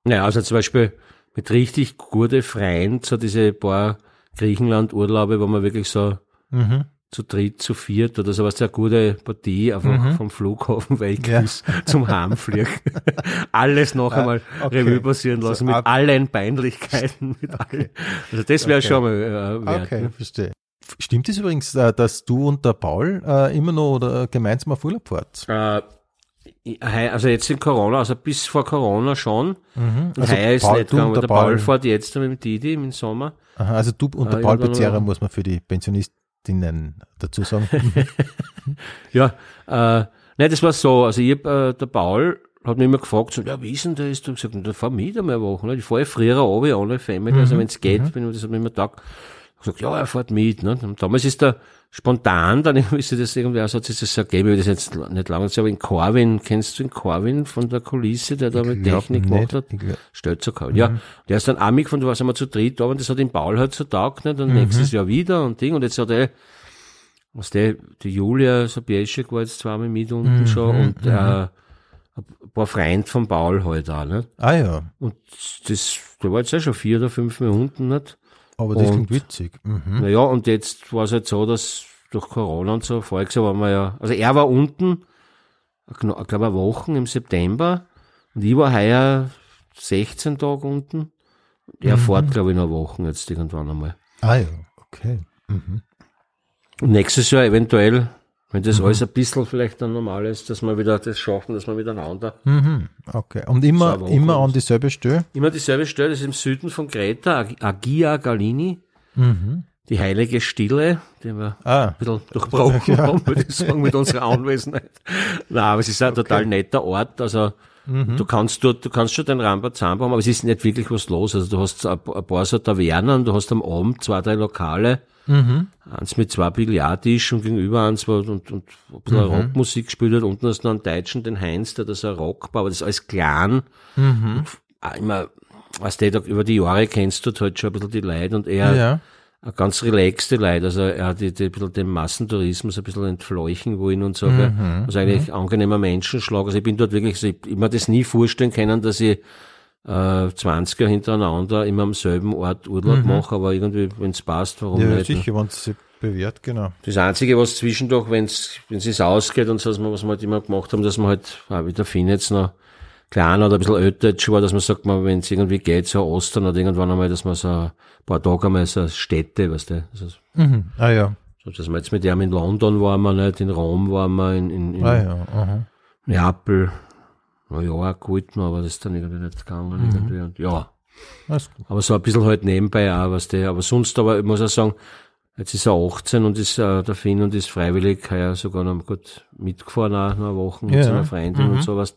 Ja, also zum Beispiel mit richtig gute Freien, so diese paar Griechenland-Urlaube, wo man wirklich so Mhm. zu dritt, zu viert oder sowas, eine gute Partie einfach vom Flughafen weg Ja. ist zum Heimfliegen. [LAUGHS] Alles noch Ah, einmal okay. Revue passieren So lassen mit ab- allen Peinlichkeiten. Mit allen. Also das wäre Okay. schon mal äh, wert. Okay, Ne? verstehe. Stimmt es übrigens, äh, dass du und der Paul äh, immer noch oder gemeinsam auf Urlaub fahrt? Äh, also jetzt in Corona, also bis vor Corona schon. Und Also heuer ist Paul, nicht du gegangen, der der Paul Paul. fährt jetzt mit dem Didi im Sommer. Aha, also du und der Paul Bezerra muss man für die Pensionistinnen dazu sagen. Ja, äh, nein, das war so. Also ich hab, äh, der Paul hat mich immer gefragt, so, ja, wie ist denn das? Ich hab gesagt, da fahr mit einmal eine Woche. Ne? Ich fahre früher runter, ohne Family, also wenn es geht, wenn das hat mir immer gedacht. Gesagt, ja, er fährt mit. Ne? Und damals ist er spontan, dann [LAUGHS] ist das irgendwie, also hat sich das so ergeben, ich das jetzt nicht lange aber in Corwin, kennst du den Corwin von der Kulisse, der da mit Technik gemacht hat? Stellt so kalt. Ja, der ist dann auch mitgefahren, da sind wir zu dritt da, und das hat den Paul halt so taugt, nicht? Und nächstes Jahr wieder und Ding, und jetzt hat er, was der, die Julia Sobieschek war jetzt zweimal mit unten schon, und, äh, ein paar Freunde von Paul halt auch, nicht? Ah ja, Und das, der war jetzt auch schon vier oder fünf Mal unten, nicht? Aber das Und- klingt witzig. Mhm. Naja, und jetzt war es halt so, dass durch Corona und so, voriges Jahr waren wir ja, also er war unten, ich glaube eine Woche im September, und ich war heuer 16 Tage unten. Er fährt, glaube ich, noch Wochen jetzt irgendwann einmal. Ah ja, okay. Und nächstes Jahr eventuell, wenn das alles ein bisschen vielleicht dann normal ist, dass wir wieder das schaffen, dass wir miteinander Mhm. Okay. Und immer, immer an dieselbe Stelle? Immer dieselbe Stelle, das ist im Süden von Kreta, Ag- Agia Galini, die heilige Stille, die wir Ah, ein bisschen durchbrochen [LAUGHS] haben, würde ich sagen, mit unserer Anwesenheit. Nein, aber es ist ein total netter Ort, also du kannst dort, du kannst schon den Rambazamba haben, aber es ist nicht wirklich was los, also du hast ein paar ein paar so Tavernen, du hast am Abend zwei, drei Lokale, eins mit zwei Billardtischen und gegenüber eins, wo und, und ein bisschen Rockmusik gespielt wird, unten hast du noch einen Deutschen, den Heinz, der das ein Rockbau, aber das ist alles klein, auch immer, was der da über die Jahre kennst du halt schon ein bisschen die Leute und er, ja. ganz relaxte Leute, also er hat die, die, ein bisschen den Massentourismus ein bisschen entfleuchen wollen und so, gell. also eigentlich angenehmer Menschenschlag. Also ich bin dort wirklich, so, ich, ich mir das nie vorstellen können, dass ich äh, 20 Jahre hintereinander immer am selben Ort Urlaub mache, aber irgendwie, wenn es passt, warum Ja, nicht? ne? sicher, wenn es sich bewährt, genau. Das Einzige, was zwischendurch, wenn es es ausgeht und so, was wir, halt immer gemacht haben, dass man halt, auch wie der Finn jetzt noch kleiner oder ein bisschen älter jetzt schon war, dass man sagt, wenn es irgendwie geht, so Ostern oder irgendwann einmal, dass man so ein paar Tage einmal so Städte, weißt du, also, Mhm. Ah ja, so, dass wir jetzt mit dem in London waren wir nicht, in Rom waren wir, in, in, in ah ja. Aha. Neapel, na ja, gut, noch, aber das ist dann irgendwie nicht gegangen, irgendwie, und ja. Aber so ein bisschen halt nebenbei auch, was der, aber sonst aber, ich muss auch sagen, jetzt ist er 18 und ist äh, der Finn und ist freiwillig heuer sogar noch gut mitgefahren, auch noch eine Woche mit Ja. seiner Freundin und sowas.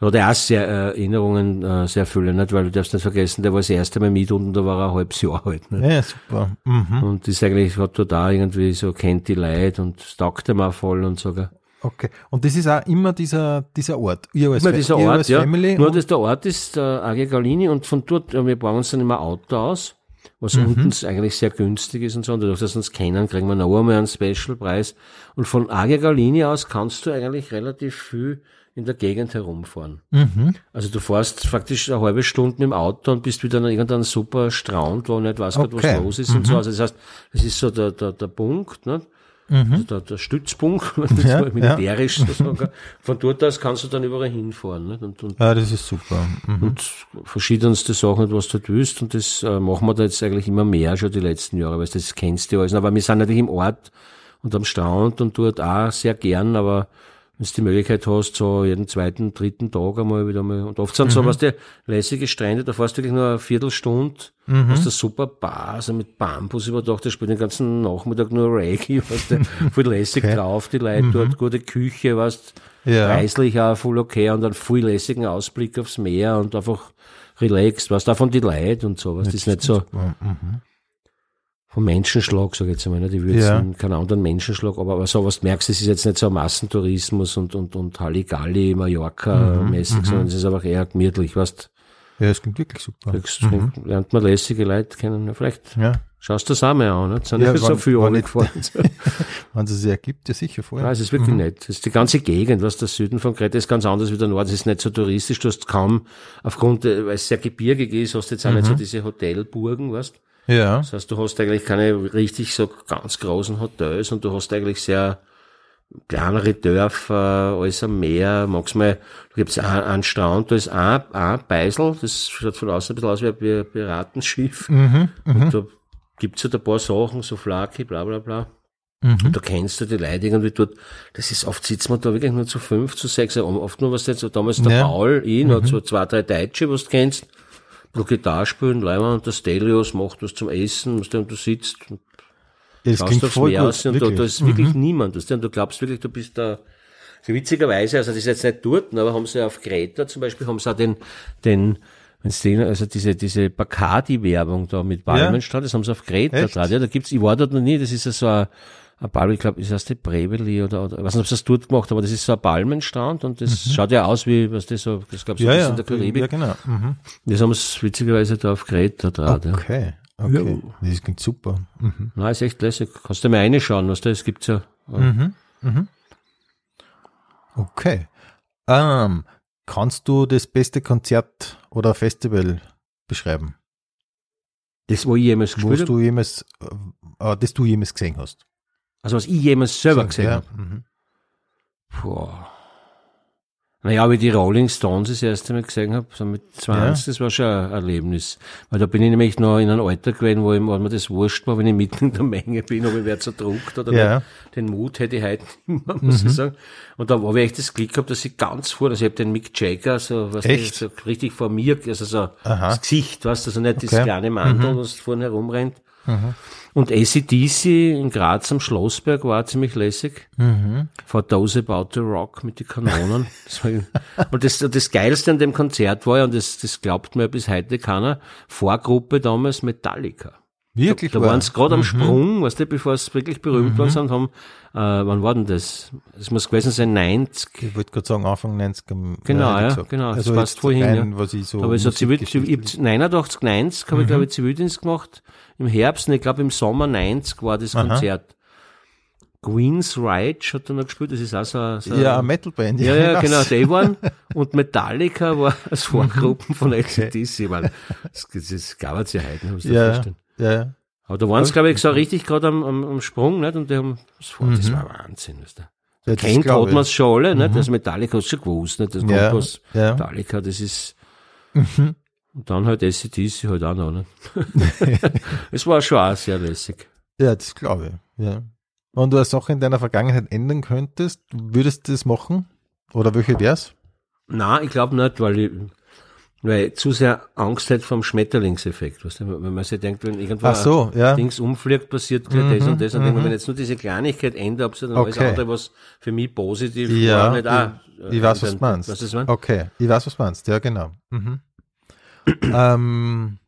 Da hat er auch sehr äh, Erinnerungen, äh, sehr viele, nicht? Weil du darfst nicht vergessen, der war das erste Mal mit und da war er ein halbes Jahr alt. Nicht? Ja, super. Mhm. Und ist eigentlich, hat dort auch irgendwie so, kennt die Leute und taugt ihm auch voll und so. Okay. Und das ist auch immer dieser, dieser Ort. Ihr als, Immer dieser Ort, als ja. Family. Nur, dass der Ort ist äh, Agia Galini und von dort, äh, wir bauen uns dann immer Auto aus, was Mhm. unten eigentlich sehr günstig ist und so. Und dadurch, dass wir uns kennen, kriegen wir noch einmal einen Specialpreis. Und von Agia Galini aus kannst du eigentlich relativ viel in der Gegend herumfahren. Mhm. Also du fährst faktisch eine halbe Stunde im Auto und bist wieder an irgendeinem super Strand, wo nicht weiß Okay. was los ist und so. Also das heißt, das ist so der, der, der Punkt, ne? Also der, der Stützpunkt, [LAUGHS] Mhm. Ja, militärisch so sagen kann. Von dort aus kannst du dann überall hinfahren. Nicht? Und, und, Ja, das ist super. Mhm. und verschiedenste Sachen, was du willst. Und das äh, machen wir da jetzt eigentlich immer mehr schon die letzten Jahre, weil das kennst du alles. Aber wir sind natürlich im Ort und am Strand und dort auch sehr gern, aber wenn du die Möglichkeit hast, so jeden zweiten, dritten Tag einmal wieder mal, und oft sind so, was die lässige Strände, da fährst du wirklich nur eine Viertelstunde, hast du super Bar, also mit Bambus überdacht, da spielt den ganzen Nachmittag nur Reggae, [LAUGHS] weißt du, voll lässig Okay. drauf, die Leute dort, gute Küche, weißt Ja. preislich auch voll okay und dann voll lässigen Ausblick aufs Meer und einfach relaxed, was davon die Leute und so, was das ist nicht so Mhm. Vom Menschenschlag, sag ich jetzt einmal, nicht? ich würde Ja. keinen anderen Menschenschlag, aber, aber so was du merkst, es ist jetzt nicht so ein Massentourismus und, und, und Halligalli, Mallorca-mäßig, sondern es ist einfach eher gemütlich, weißt Ja, es klingt wirklich super. du, lernt man lässige Leute kennen, ja, vielleicht Ja. schaust du das auch mal an? Es sind Ja, nicht so wann- viele wann angefahren. [LAUGHS] Wenn es sich ergibt, ja sicher voll. Ja, es ist wirklich nett. Es ist die ganze Gegend, was der Süden von Kreta ist, ganz anders wie der Norden. Es ist nicht so touristisch. Du hast kaum, aufgrund, äh, weil es sehr gebirgig ist, hast du jetzt auch nicht so diese Hotelburgen, weißt Ja. Das heißt, du hast eigentlich keine richtig so ganz großen Hotels und du hast eigentlich sehr kleinere Dörfer, alles am Meer. Manchmal, da gibt's einen, einen Strand, da ist ein, ein Beisel, das schaut von außen ein bisschen aus wie ein Pi- Piratenschiff. Mhm. Und da gibt's halt ein paar Sachen, so Flaki, bla bla bla. Mhm. Und da kennst du die Leute irgendwie dort. Das ist oft sitzt man da wirklich nur zu fünf, zu sechs. Oft nur was jetzt damals der Ja. Mhm. Paul, ich, noch so zwei, drei Deutsche, was du kennst. Gitarre spielen, Leimer und der Stelios macht was zum Essen, was der und du sitzt. Und Ja, das klingt aufs voll Meer gut. aus und da. Mhm. da ist wirklich niemand. Das, und du glaubst wirklich, du bist da, so witzigerweise, also das ist jetzt nicht dort, aber haben sie auf Kreta zum Beispiel, haben sie auch den, den, den, also diese, diese Bacardi-Werbung da mit Palmenstraße, das haben sie auf Kreta Echt? dran. Ja, da gibt's, ich war dort noch nie, das ist ja so ein, ein Palmen, ich glaube, ist das die Breveli oder, oder, ich weiß nicht, ob sie das dort gemacht aber das ist so ein Palmenstrand und das schaut ja aus wie, was das so, das glaube ich, so Mhm. ja, ja, in der Karibik. ja, genau. Mhm. Das haben sie witzigerweise da auf Kreta dran, ja. Okay, okay. Das klingt super. Mhm. Nein, ist echt lässig. Kannst du mal reinschauen, was da ist, gibt's ja. Mhm. Okay. Ähm, kannst du das beste Konzert oder Festival beschreiben, Das, wo ich jemals gespielt was habe. du jemals, äh, äh, das du jemals gesehen hast? Also was ich jemals selber gesehen ja. habe. Mhm. Puh. Naja, wie die Rolling Stones das erste Mal gesehen habe, so mit 20, Ja. das war schon ein Erlebnis. Weil da bin ich nämlich noch in einem Alter gewesen, wo, ich, wo mir das wurscht war, wenn ich mitten in der Menge bin, ob ich wer zerdruckt oder Ja. Den Mut hätte ich heute nicht mehr, muss ich sagen. Und da habe ich echt das Glück gehabt, dass ich ganz vor, also ich habe den Mick Jagger so, was Echt? so richtig vor mir, also so Aha. das Gesicht, weißt du, also nicht das Okay. kleine Mantel, was vorne herumrennt. Und ACDC in Graz am Schlossberg war ziemlich lässig. For Those About to Rock mit den Kanonen. [LAUGHS] Das war, und das, das Geilste an dem Konzert war ja, und das, das glaubt mir bis heute keiner, Vorgruppe damals Metallica. Wirklich? Da wahr? waren sie gerade am Sprung, weißt du, bevor es wirklich berühmt worden sind, haben, äh, wann war denn das? Es muss gewesen sein 90. Ich wollte gerade sagen, Anfang 90 am- Genau, ja, gesagt. genau, das Also passt jetzt vorhin, rein, ja. was ich so Aber so Zivil, ich hab 89, 90 habe ich glaube ich Zivildienst gemacht. Im Herbst und ich glaube im Sommer 90 war das Konzert. Queen's Ride hat er noch gespielt, das ist auch so, ein- so Ja, eine Metalband. ja, ja, genau, die waren. [LAUGHS] Und Metallica war als Vorgruppen von ACDC. Okay. Das, das, gab es ja heute, muss ich Ja, vorstellen. ja, ja. Aber da waren sie, glaube ich, so richtig gerade am, am, am Sprung, nicht? Und die haben, das war, das war Wahnsinn, weißt du. Ja, das Kennt hat man es schon alle, nicht? Das Metallica hast du schon gewusst, nicht? Das kommt Ja, aus ja. Metallica, das ist, und dann halt ACDC halt auch noch, nicht? [LAUGHS] Es war schon auch sehr lässig. Ja, das glaube ich. Ja. Wenn du eine Sache in deiner Vergangenheit ändern könntest, würdest du das machen? Oder welche wär's? Na, ich glaube nicht, weil ich, weil ich zu sehr Angst hätte vom Schmetterlingseffekt, weißt du? Wenn man sich denkt, wenn irgendwo Ach so, ja. Dings umfliegt, passiert gleich das und das, und man, wenn jetzt nur diese Kleinigkeit ändert, ob es dann alles Okay. andere, was für mich positiv Ja, war, nicht auch. ich, ich weiß, was du meinst. Was? Okay, ich weiß, was du meinst. Ja, genau. Mhm. Ähm,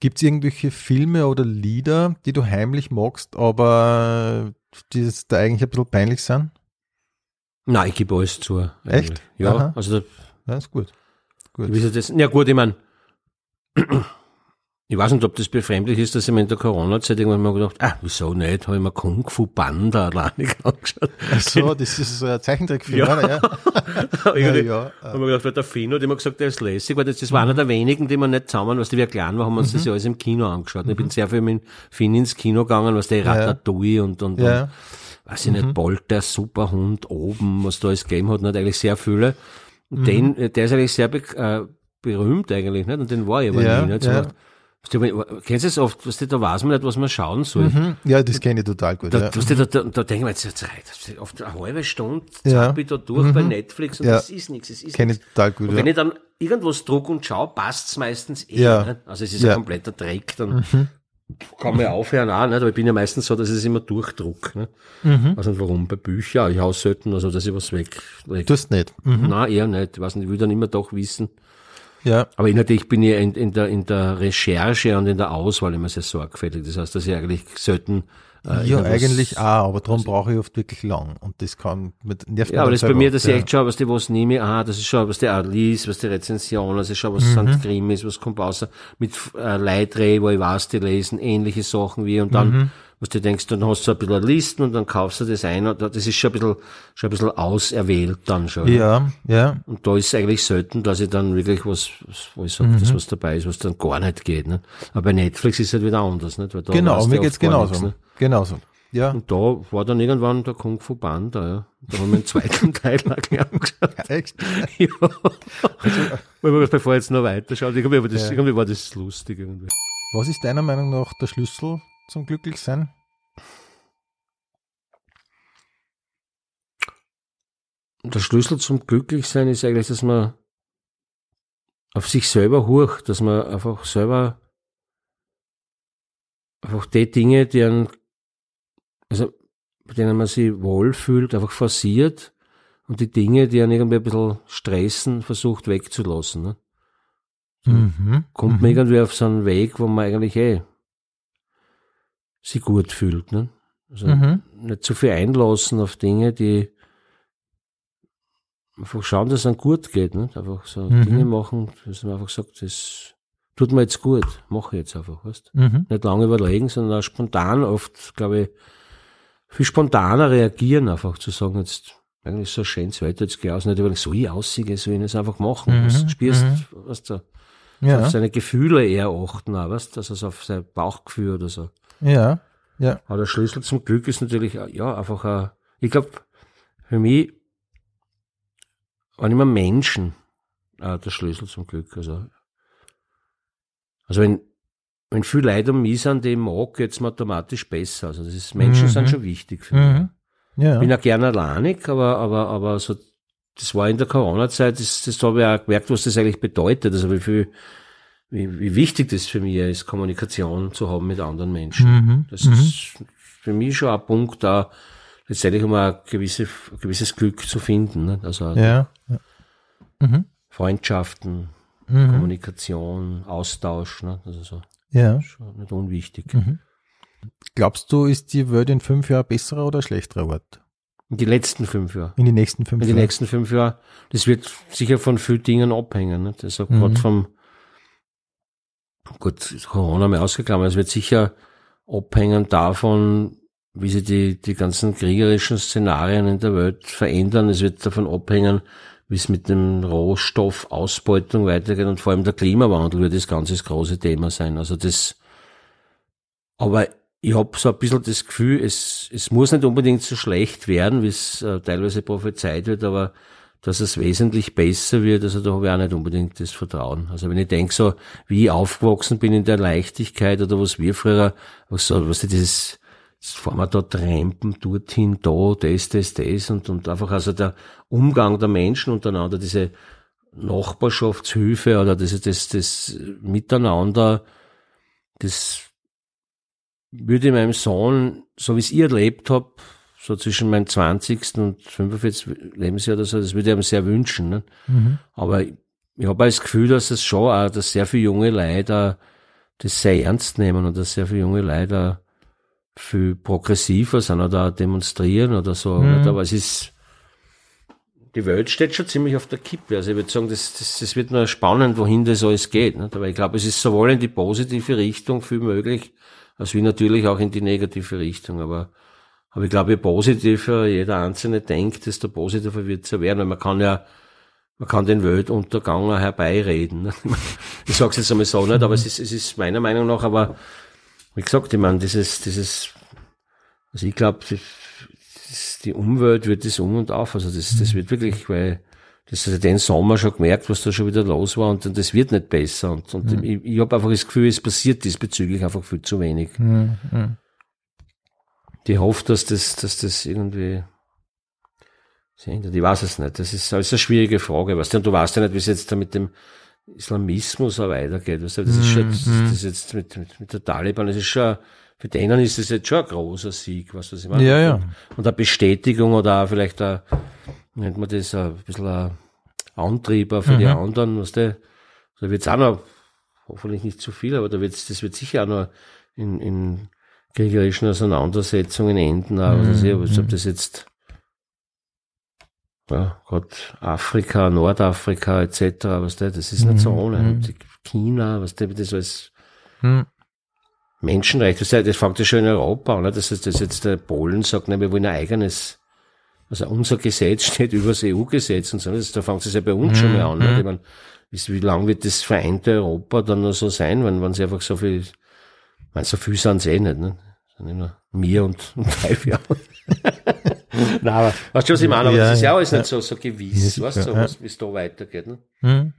Gibt es irgendwelche Filme oder Lieder, die du heimlich magst, aber die da eigentlich ein bisschen peinlich sind? Nein, ich gebe alles zu. eigentlich. Echt? Ja, Aha. also da, Ja, ist gut. Gut. das, ja gut, ich mein, ich weiß nicht, ob das befremdlich ist, dass ich mir in der Corona-Zeit irgendwann mal gedacht, ah, wieso nicht, habe ich mir Kung Fu Panda [LAUGHS] alleine angeschaut. Ach so, das ist so ein Zeichentrickfilm, Ja. oder? Ja. [LAUGHS] ja, ja, ja. ja. Haben wir gedacht, weil der Fino hat immer gesagt, der ist lässig, weil das, das war einer der wenigen, die wir nicht zusammen, was die wir klein waren, haben wir uns das ja alles im Kino angeschaut. Ich bin sehr viel mit Finn ins Kino gegangen, was der Ratatouille und, und, Ja. und weiß ich nicht, Bolt, der Superhund oben, was da alles gegeben hat, nicht eigentlich sehr viele. Und den, äh, der ist eigentlich sehr äh, berühmt eigentlich, nicht? Und den war ich aber nie, nicht? So ja. Weißt du, Kennst du es oft, was da weiß man nicht, was man schauen soll. Mhm. Ja, das kenne ich total gut. Da, ja. weißt du, da, da, da denken wir jetzt, jetzt reicht, oft eine halbe Stunde Ja. zapp ich da durch bei Netflix und Ja. das ist nichts, es ist Kenne ich total gut. Und Ja. wenn ich dann irgendwas druck und schaue, passt's meistens eh. Ja. Nicht? Also es ist Ja. Mhm. ein kompletter Dreck, dann kann man ja aufhören auch, nicht? aber ich bin ja meistens so, dass ich es immer durchdruck. Ne? Mhm. Also warum? Bei Büchern, ich hau selten, also dass ich was weglege. Tust nicht. Mhm. Nein, eher nicht. Ich weiß nicht, ich will dann immer doch wissen. Ja. Aber inhaltlich bin ich in, in, der, in der Recherche und in der Auswahl immer sehr sorgfältig. Das heißt, dass ich eigentlich selten äh, Ja, eigentlich auch, aber darum brauche ich oft wirklich lang. Und das kann mit nervt Ja, aber das ist bei mir, dass auch. ich echt schaue, was die was nehme, ah, das ist schon, was der auch liest, was die Rezension, also ich schaue, was Mhm. St. Grimm ist, was kommt außer mit äh, Leitreh, wo ich weiß, die lesen ähnliche Sachen wie und dann, Mhm. Was du denkst, dann hast du ein bisschen Listen und dann kaufst du das ein und das ist schon ein bisschen, schon ein bisschen auserwählt dann schon. ne? Ja, ja. Und da ist es eigentlich selten, dass ich dann wirklich was, was wo ich sage, Mhm. das was dabei ist, was dann gar nicht geht. Ne? Aber bei Netflix ist es halt wieder anders, nicht? Weil da Genau, mir geht's genauso. nichts, ne? Genauso. Ja, Und da war dann irgendwann der Kung Fu Panda, ja. Da haben wir den zweiten [LAUGHS] Teil angeschaut. echt. Ja. Wir, bevor jetzt noch weiter schaut, irgendwie war das, Ja. irgendwie war das lustig irgendwie. Was ist deiner Meinung nach der Schlüssel zum Glücklichsein? Der Schlüssel zum Glücklichsein ist eigentlich, dass man auf sich selber hurcht, dass man einfach selber einfach die Dinge, die einen, also bei denen man sich wohlfühlt, einfach forciert und die Dinge, die einen irgendwie ein bisschen stressen, versucht wegzulassen. Ne? Mhm. kommt mhm. man irgendwie auf so einen Weg, wo man eigentlich eh sich gut fühlt. Ne? Also Mhm. nicht zu viel einlassen auf Dinge, die einfach schauen, dass es einem gut geht. Ne? Einfach so Mhm. Dinge machen, dass man einfach sagt, das tut mir jetzt gut, mache ich jetzt einfach. Weißt? Mhm. Nicht lange überlegen, sondern auch spontan oft, glaube ich, viel spontaner reagieren, einfach zu sagen, jetzt eigentlich so ein schönes Wetter, jetzt geh aus, nicht überlegen, soll ich aussehen, soll ich das einfach machen? Mhm, Was spürst, mhm. was du, Ja, auf seine Gefühle eher achten, auch, weißt, dass also auf sein Bauchgefühl oder so. Ja, ja. Aber der Schlüssel zum Glück ist natürlich, ja, einfach, ein, ich glaube, für mich waren immer Menschen äh, der Schlüssel zum Glück. Also, also wenn, wenn viel Leute um mich sind, die ich mag, geht's mir automatisch besser. Also das ist, Menschen Mhm. sind schon wichtig für mich. Mhm. Ja. Ich bin ja gerne alleinig, aber, aber, aber so, das war in der Corona-Zeit, das, das habe ich auch gemerkt, was das eigentlich bedeutet. Also wie viel, wie, wie wichtig das für mich ist, Kommunikation zu haben mit anderen Menschen. Mhm. Das mhm. ist für mich schon ein Punkt da, letztendlich um ein, gewisse, ein gewisses Glück zu finden. Ne? Also Ja. Mhm. Freundschaften, Mhm. Kommunikation, Austausch, ne? also so, Ja. schon nicht unwichtig. Mhm. Glaubst du, ist die Welt in fünf Jahren besserer oder schlechterer Ort? In die letzten fünf Jahre. In die nächsten fünf In den Jahren? nächsten fünf Jahren, das wird sicher von vielen Dingen abhängen. Nicht? Also Mhm. gerade vom, gut, Corona mal ausgeklammert, es wird sicher abhängen davon, wie sich die, die ganzen kriegerischen Szenarien in der Welt verändern. Es wird davon abhängen, wie es mit dem Rohstoffausbeutung weitergeht und vor allem der Klimawandel wird das ganze das große Thema sein. Also das, aber ich habe so ein bisschen das Gefühl, es, es muss nicht unbedingt so schlecht werden, wie es äh, teilweise prophezeit wird, aber dass es wesentlich besser wird, also da habe ich auch nicht unbedingt das Vertrauen. Also wenn ich denke so, wie ich aufgewachsen bin in der Leichtigkeit oder was wir früher, was was dieses, das fahren wir da trampen, dorthin, da, das, das, das und, und einfach also der Umgang der Menschen untereinander, diese Nachbarschaftshilfe oder das, das, das Miteinander, das würde ich meinem Sohn, so wie es ihr erlebt habt, so zwischen meinem 20. und 45. Lebensjahr oder so, das würde ich ihm sehr wünschen. Ne? Mhm. Aber ich, ich habe das Gefühl, dass es schon auch, dass sehr viele junge Leute das sehr ernst nehmen und dass sehr viele junge Leute viel progressiver sind oder demonstrieren oder so. Mhm. Aber es ist, die Welt steht schon ziemlich auf der Kippe. Also ich würde sagen, das, das, das wird nur spannend, wohin das alles geht. Nicht? Aber ich glaube, es ist sowohl in die positive Richtung viel möglich, als wie natürlich auch in die negative Richtung. Aber, aber ich glaube, je positiver jeder Einzelne denkt, desto positiver wird es ja werden. Weil man kann ja, man kann den Weltuntergang herbeireden. ne? Ich sage es jetzt einmal so nicht, aber es ist, es ist meiner Meinung nach, aber wie gesagt, ich meine, dieses, dieses, also ich glaube, die Umwelt wird das um und auf. Also das, das wird wirklich, weil das hat den Sommer schon gemerkt, was da schon wieder los war und das wird nicht besser. Und, und mhm. ich, ich habe einfach das Gefühl, es passiert diesbezüglich einfach viel zu wenig. Mhm. Die hofft, dass das, dass das irgendwie sich ändert. Ich weiß es nicht. Das ist alles eine schwierige Frage. Weißt du, und du weißt ja nicht, wie es jetzt da mit dem Islamismus auch weitergeht. Weißt du, das ist schon, das, mhm. das ist jetzt mit, mit, mit der Taliban, das ist schon, für denen ist das jetzt schon ein großer Sieg, was das ich meine. Ja, ja. Und eine Bestätigung oder auch vielleicht ein, nennt man das ein bisschen ein Antrieb auch für mhm. die anderen, was der, da wird es auch noch, hoffentlich nicht zu viel, aber da wird's, das wird sicher auch noch in, in kriegerischen Auseinandersetzungen enden, auch, mhm. was ich, aber ob das jetzt, ja, Gott, Afrika, Nordafrika etc., was der, das ist nicht so mhm. ohne. Mhm. China, was der, das alles mhm. Menschenrecht, das, das fängt ja schon in Europa an, ne? das heißt, dass jetzt der Polen sagt, ne, wir wollen ein eigenes, also unser Gesetz [LAUGHS] steht über das EU-Gesetz und so, das, da fängt es ja bei uns mhm. schon mal an. Ne? Ich meine, wie lange wird das vereinte Europa dann noch so sein, wenn, wenn sie einfach so viel, meine, so viel sind sie eh nicht, ne? Sind immer mir und, und [LAUGHS] drei Jahre. [LAUGHS] Nein, aber, weißt du, was ich meine? Aber ja, das ist ja alles ja. nicht so, so gewiss, ja, weißt du, so, wie es da weitergeht. Ne? Mhm.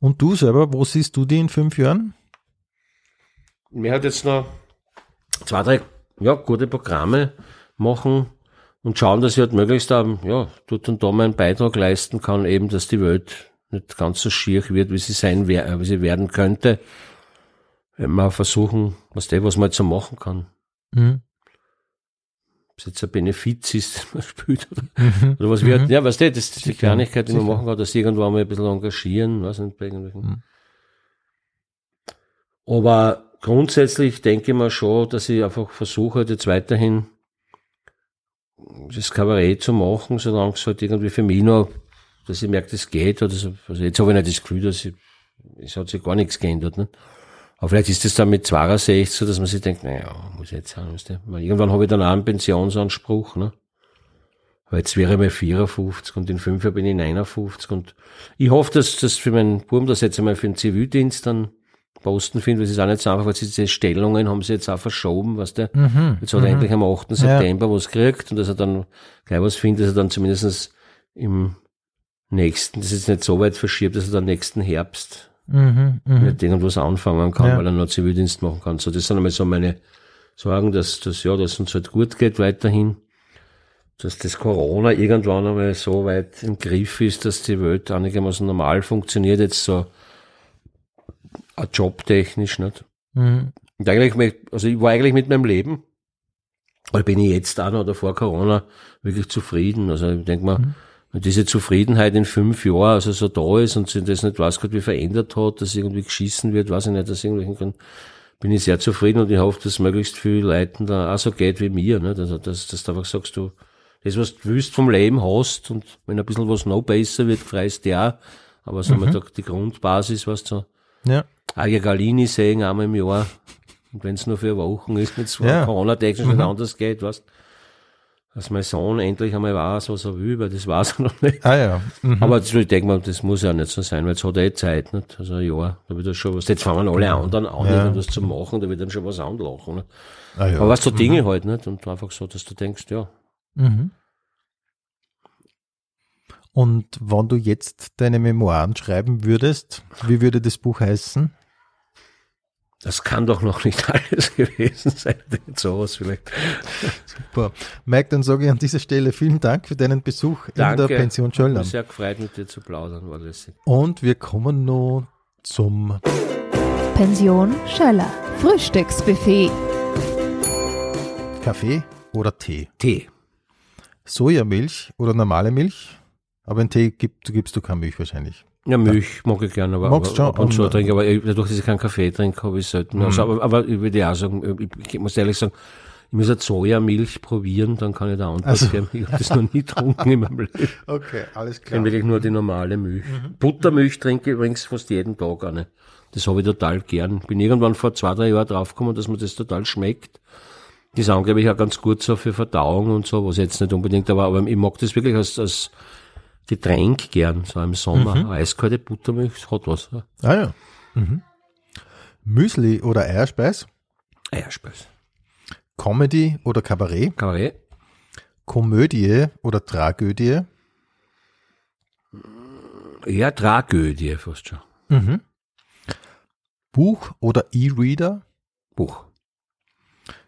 Und du selber, wo siehst du die in fünf Jahren? Mir hat jetzt noch zwei, drei ja, gute Programme machen und schauen, dass ich halt möglichst ähm, ja, dort und da meinen Beitrag leisten kann, eben, dass die Welt nicht ganz so schier wird, wie sie sein, wie sie werden könnte. Wenn wir versuchen, was der, was man jetzt so machen kann. Mhm es jetzt ein Benefiz ist, [LAUGHS] man spielt oder, mhm. oder was wird. Mhm. Ja, weißt du, das ist die Kleinigkeit, die man machen kann, dass irgendwo mal ein bisschen engagieren, weiß nicht, bei irgendwelchen. Mhm. Aber grundsätzlich denke ich mir schon, dass ich einfach versuche, jetzt weiterhin das Kabarett zu machen, solange es halt irgendwie für mich noch, dass ich merke, das geht, oder so. Also jetzt habe ich nicht das Gefühl, dass ich, es hat sich gar nichts geändert, ne? Aber vielleicht ist es dann mit 62 so, dass man sich denkt, naja, muss jetzt sein, weißt du? Weil irgendwann habe ich dann auch einen Pensionsanspruch, ne? Aber jetzt wäre ich mal 54 und in fünf Jahren bin ich 59 und ich hoffe, dass das für meinen Buben das jetzt einmal für den Zivildienst dann Posten finde, weil es ist auch nicht so einfach, weil diese Stellungen haben sie jetzt auch verschoben, was der, mhm. jetzt hat er mhm. endlich am 8. September ja. was gekriegt und dass er dann gleich was findet, dass er dann zumindest im nächsten, das ist jetzt nicht so weit verschiebt, dass er dann nächsten Herbst mhm, mh. mit irgendwas anfangen kann, ja. weil er noch Zivildienst machen kann. So, das sind einmal so meine Sorgen, dass das, ja, dass uns halt gut geht weiterhin. Dass das Corona irgendwann einmal so weit im Griff ist, dass die Welt einigermaßen normal funktioniert, jetzt so jobtechnisch, nicht? Mhm. Und eigentlich, also ich war eigentlich mit meinem Leben, weil bin ich jetzt auch noch oder vor Corona wirklich zufrieden. Also ich denke mal, mhm wenn diese Zufriedenheit in fünf Jahren also so da ist und sich das nicht weiß Gott wie verändert hat, dass irgendwie geschissen wird, weiß ich nicht, dass irgendwelchen kann, bin ich sehr zufrieden und ich hoffe, dass möglichst viele Leuten da auch so geht wie mir, ne? Also, dass, dass du einfach sagst, du, das, was du willst vom Leben hast und wenn ein bisschen was noch besser wird, freust du ja, aber so mhm. die Grundbasis, was du, ja. Aja Galini sehen einmal im Jahr, und wenn es nur für Wochen ist, mit so ja. Corona-technisch mhm. nicht anders geht, weißt dass mein Sohn endlich einmal weiß, was er will, weil das weiß er [LAUGHS] noch nicht. Ah ja. Mhm. Aber ich denke mal, das muss ja nicht so sein, weil jetzt hat er eh Zeit, nicht? Also ein Jahr, da wird er schon was, jetzt fangen alle anderen an, ja. irgendwas zu machen, da wird dann schon was anlachen. Nicht? Ah, ja. Aber was so Dinge mhm. halt, nicht? Und einfach so, dass du denkst, ja. Mhm. Und wenn du jetzt deine Memoiren schreiben würdest, wie würde das Buch heißen? Das kann doch noch nicht [LAUGHS] alles gewesen sein. Sowas vielleicht. Super. Mike, dann sage ich an dieser Stelle vielen Dank für deinen Besuch Danke. in der Pension Schöllern. sehr gefreut, mit dir zu plaudern. War das. Und wir kommen nun zum Pension Schöller. Frühstücksbuffet. Kaffee oder Tee? Tee. Sojamilch oder normale Milch? Aber in Tee gibst, gibst du keine Milch wahrscheinlich. Ja, Milch mag ich gerne, aber, Magst aber ab und zu trinke, aber dadurch, dass ich keinen Kaffee trinke, habe ich selten. Mhm. Also, aber, aber ich würde auch sagen, ich, muss ehrlich sagen, ich muss eine Sojamilch probieren, dann kann ich da Antwort also. geben. Ich habe das noch nie getrunken in meinem Leben. Okay, alles klar. Ich wirklich nur die normale Milch. Mhm. Buttermilch trinke ich übrigens fast jeden Tag eine. Das habe ich total gern. Bin irgendwann vor zwei, drei Jahren draufgekommen, dass mir das total schmeckt. Die ist angeblich auch ganz gut so für Verdauung und so, was jetzt nicht unbedingt, aber, aber ich mag das wirklich als, als Getränk gern, so im Sommer. Mhm. Eiskalte Buttermilch hat was. Ah ja. Mhm. Müsli oder Eierspeis? Eierspeis. Comedy oder Kabarett? Kabarett. Komödie oder Tragödie? Ja, Tragödie fast schon. Mhm. Buch oder E-Reader? Buch.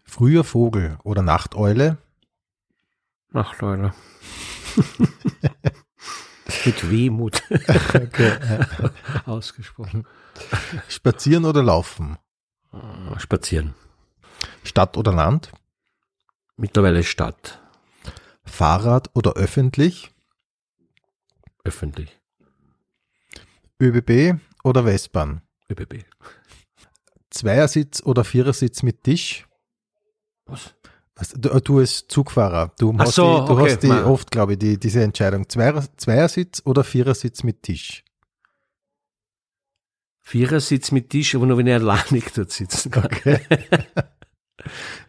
Früher Vogel oder Nachteule? Ach, Leute. [LAUGHS] Mit Wehmut [LAUGHS] Okay. ausgesprochen. Spazieren oder Laufen? Spazieren. Stadt oder Land? Mittlerweile Stadt. Fahrrad oder öffentlich? Öffentlich. ÖBB oder Westbahn? ÖBB. Zweiersitz oder Vierersitz mit Tisch? Was? Du, du als Zugfahrer, du hast so, die, du okay, hast die oft, glaube ich, die, diese Entscheidung. Zweier, Zweiersitz oder Vierersitz mit Tisch? Vierersitz mit Tisch, aber nur wenn er alleinig [LAUGHS] dort sitzen kann. [LAUGHS]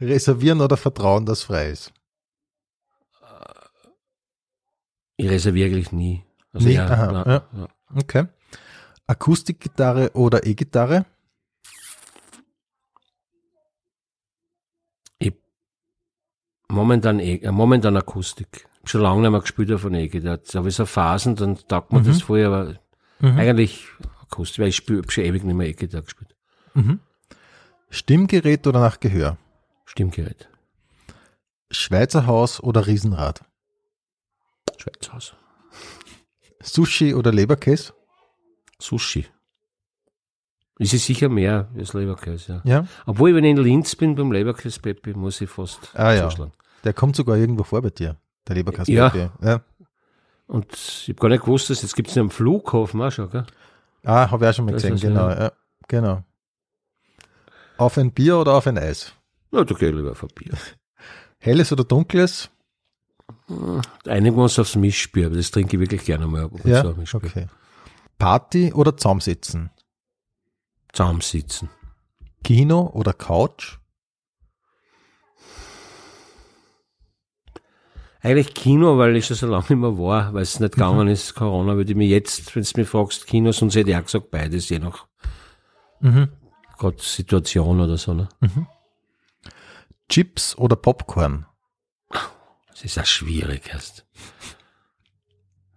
Reservieren oder vertrauen, dass frei ist? Ich reserviere eigentlich nie. Also Nie? ja, Aha, na, ja. ja. Okay. Akustikgitarre oder E-Gitarre? Momentan, eh, äh, momentan Akustik. Schon lange nicht mehr gespielt einer Ecke. Da habe ich so Phasen, dann taugt mir Mhm. das vorher, aber Mhm. eigentlich Akustik, weil ich spiele schon ewig nicht mehr Ecke da gespielt. Mhm. Stimmgerät oder nach Gehör? Stimmgerät. Schweizer Haus oder Riesenrad? Schweizhaus. Sushi oder Leberkäse? Sushi. Ist es sicher mehr als Leberkäse, ja. Ja. Obwohl, wenn ich in Linz bin beim Leberkäse Peppi, muss ich fast Ah, ja. zuschlagen. Der kommt sogar irgendwo vor bei dir, der Leberkäse. Ja. ja. Und ich habe gar nicht gewusst, dass jetzt gibt es am Flughafen auch schon, gell? Ah, habe ich auch schon mal Das gesehen, ist genau. ja- Ja. genau. Auf ein Bier oder auf ein Eis? Na, da gehe ich lieber auf ein Bier. [LAUGHS] Helles oder dunkles? Einigen wir uns aufs Mischbier, aber das trinke ich wirklich gerne mal Ja, Mischbier. okay. Party oder zusammensitzen? Zusammensitzen. Kino oder Couch? Eigentlich Kino, weil ich schon so lange nicht mehr war, weil es nicht gegangen ist, Corona, würde ich mir jetzt, wenn du mich fragst, Kino, sonst hätte ich auch gesagt, beides, je nach Mhm. gerade Situation oder so. Ne? Chips oder Popcorn? Das ist auch schwierig erst.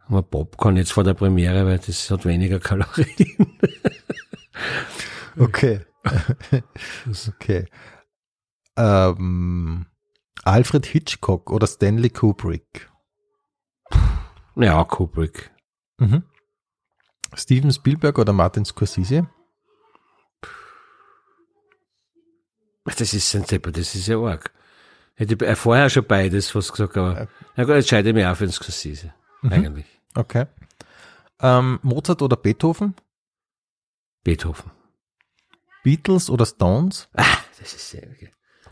Aber Popcorn jetzt vor der Premiere, weil das hat weniger Kalorien. Okay. okay. Ähm, Alfred Hitchcock oder Stanley Kubrick? Ja, Kubrick. Mhm. Steven Spielberg oder Martin Scorsese? Das ist ein Zepper, das ist ja arg. Hätte ich äh, vorher schon beides fast gesagt, aber na gut, jetzt entscheide ich mich auch für den Scorsese. Eigentlich. Okay. Ähm, Mozart oder Beethoven? Beethoven. Beatles oder Stones? Ah, das ist sehr okay.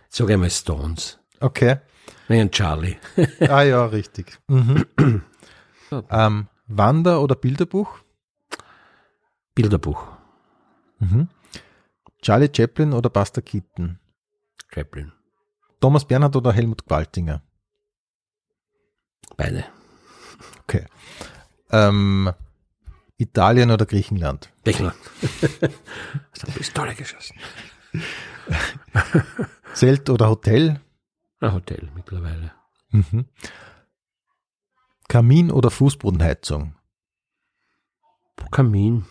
Sag einmal Stones. Okay. Nein, Charlie. [LAUGHS] Ah ja, richtig. Mhm. ähm, Wander- oder Bilderbuch? Bilderbuch. Mhm. Charlie Chaplin oder Buster Keaton? Chaplin. Thomas Bernhard oder Helmut Gwaltinger? Beide. Okay. Ähm, Italien oder Griechenland? Griechenland. [LAUGHS] Hast eine Pistole geschossen. Zelt oder Hotel? Ein Hotel mittlerweile. Mhm. Kamin oder Fußbodenheizung? Kamin.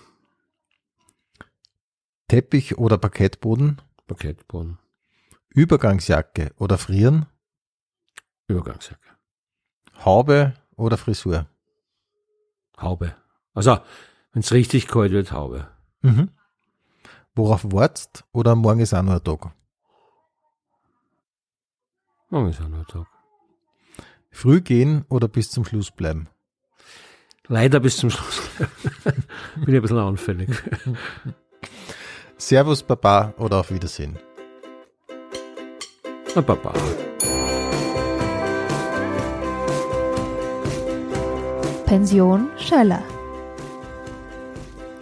Teppich oder Parkettboden? Paketboden. Übergangsjacke oder Frieren? Übergangsjacke. Haube oder Frisur? Haube. Also, wenn es richtig kalt wird, Haube. Mhm. Worauf wartest oder morgen ist auch noch ein Tag? Morgen ist auch noch ein Tag. Früh gehen oder bis zum Schluss bleiben? Leider bis zum Schluss. [LAUGHS] Bin ich ein bisschen anfällig. Servus Baba oder auf Wiedersehen? Ein Papa. Pension Schöller.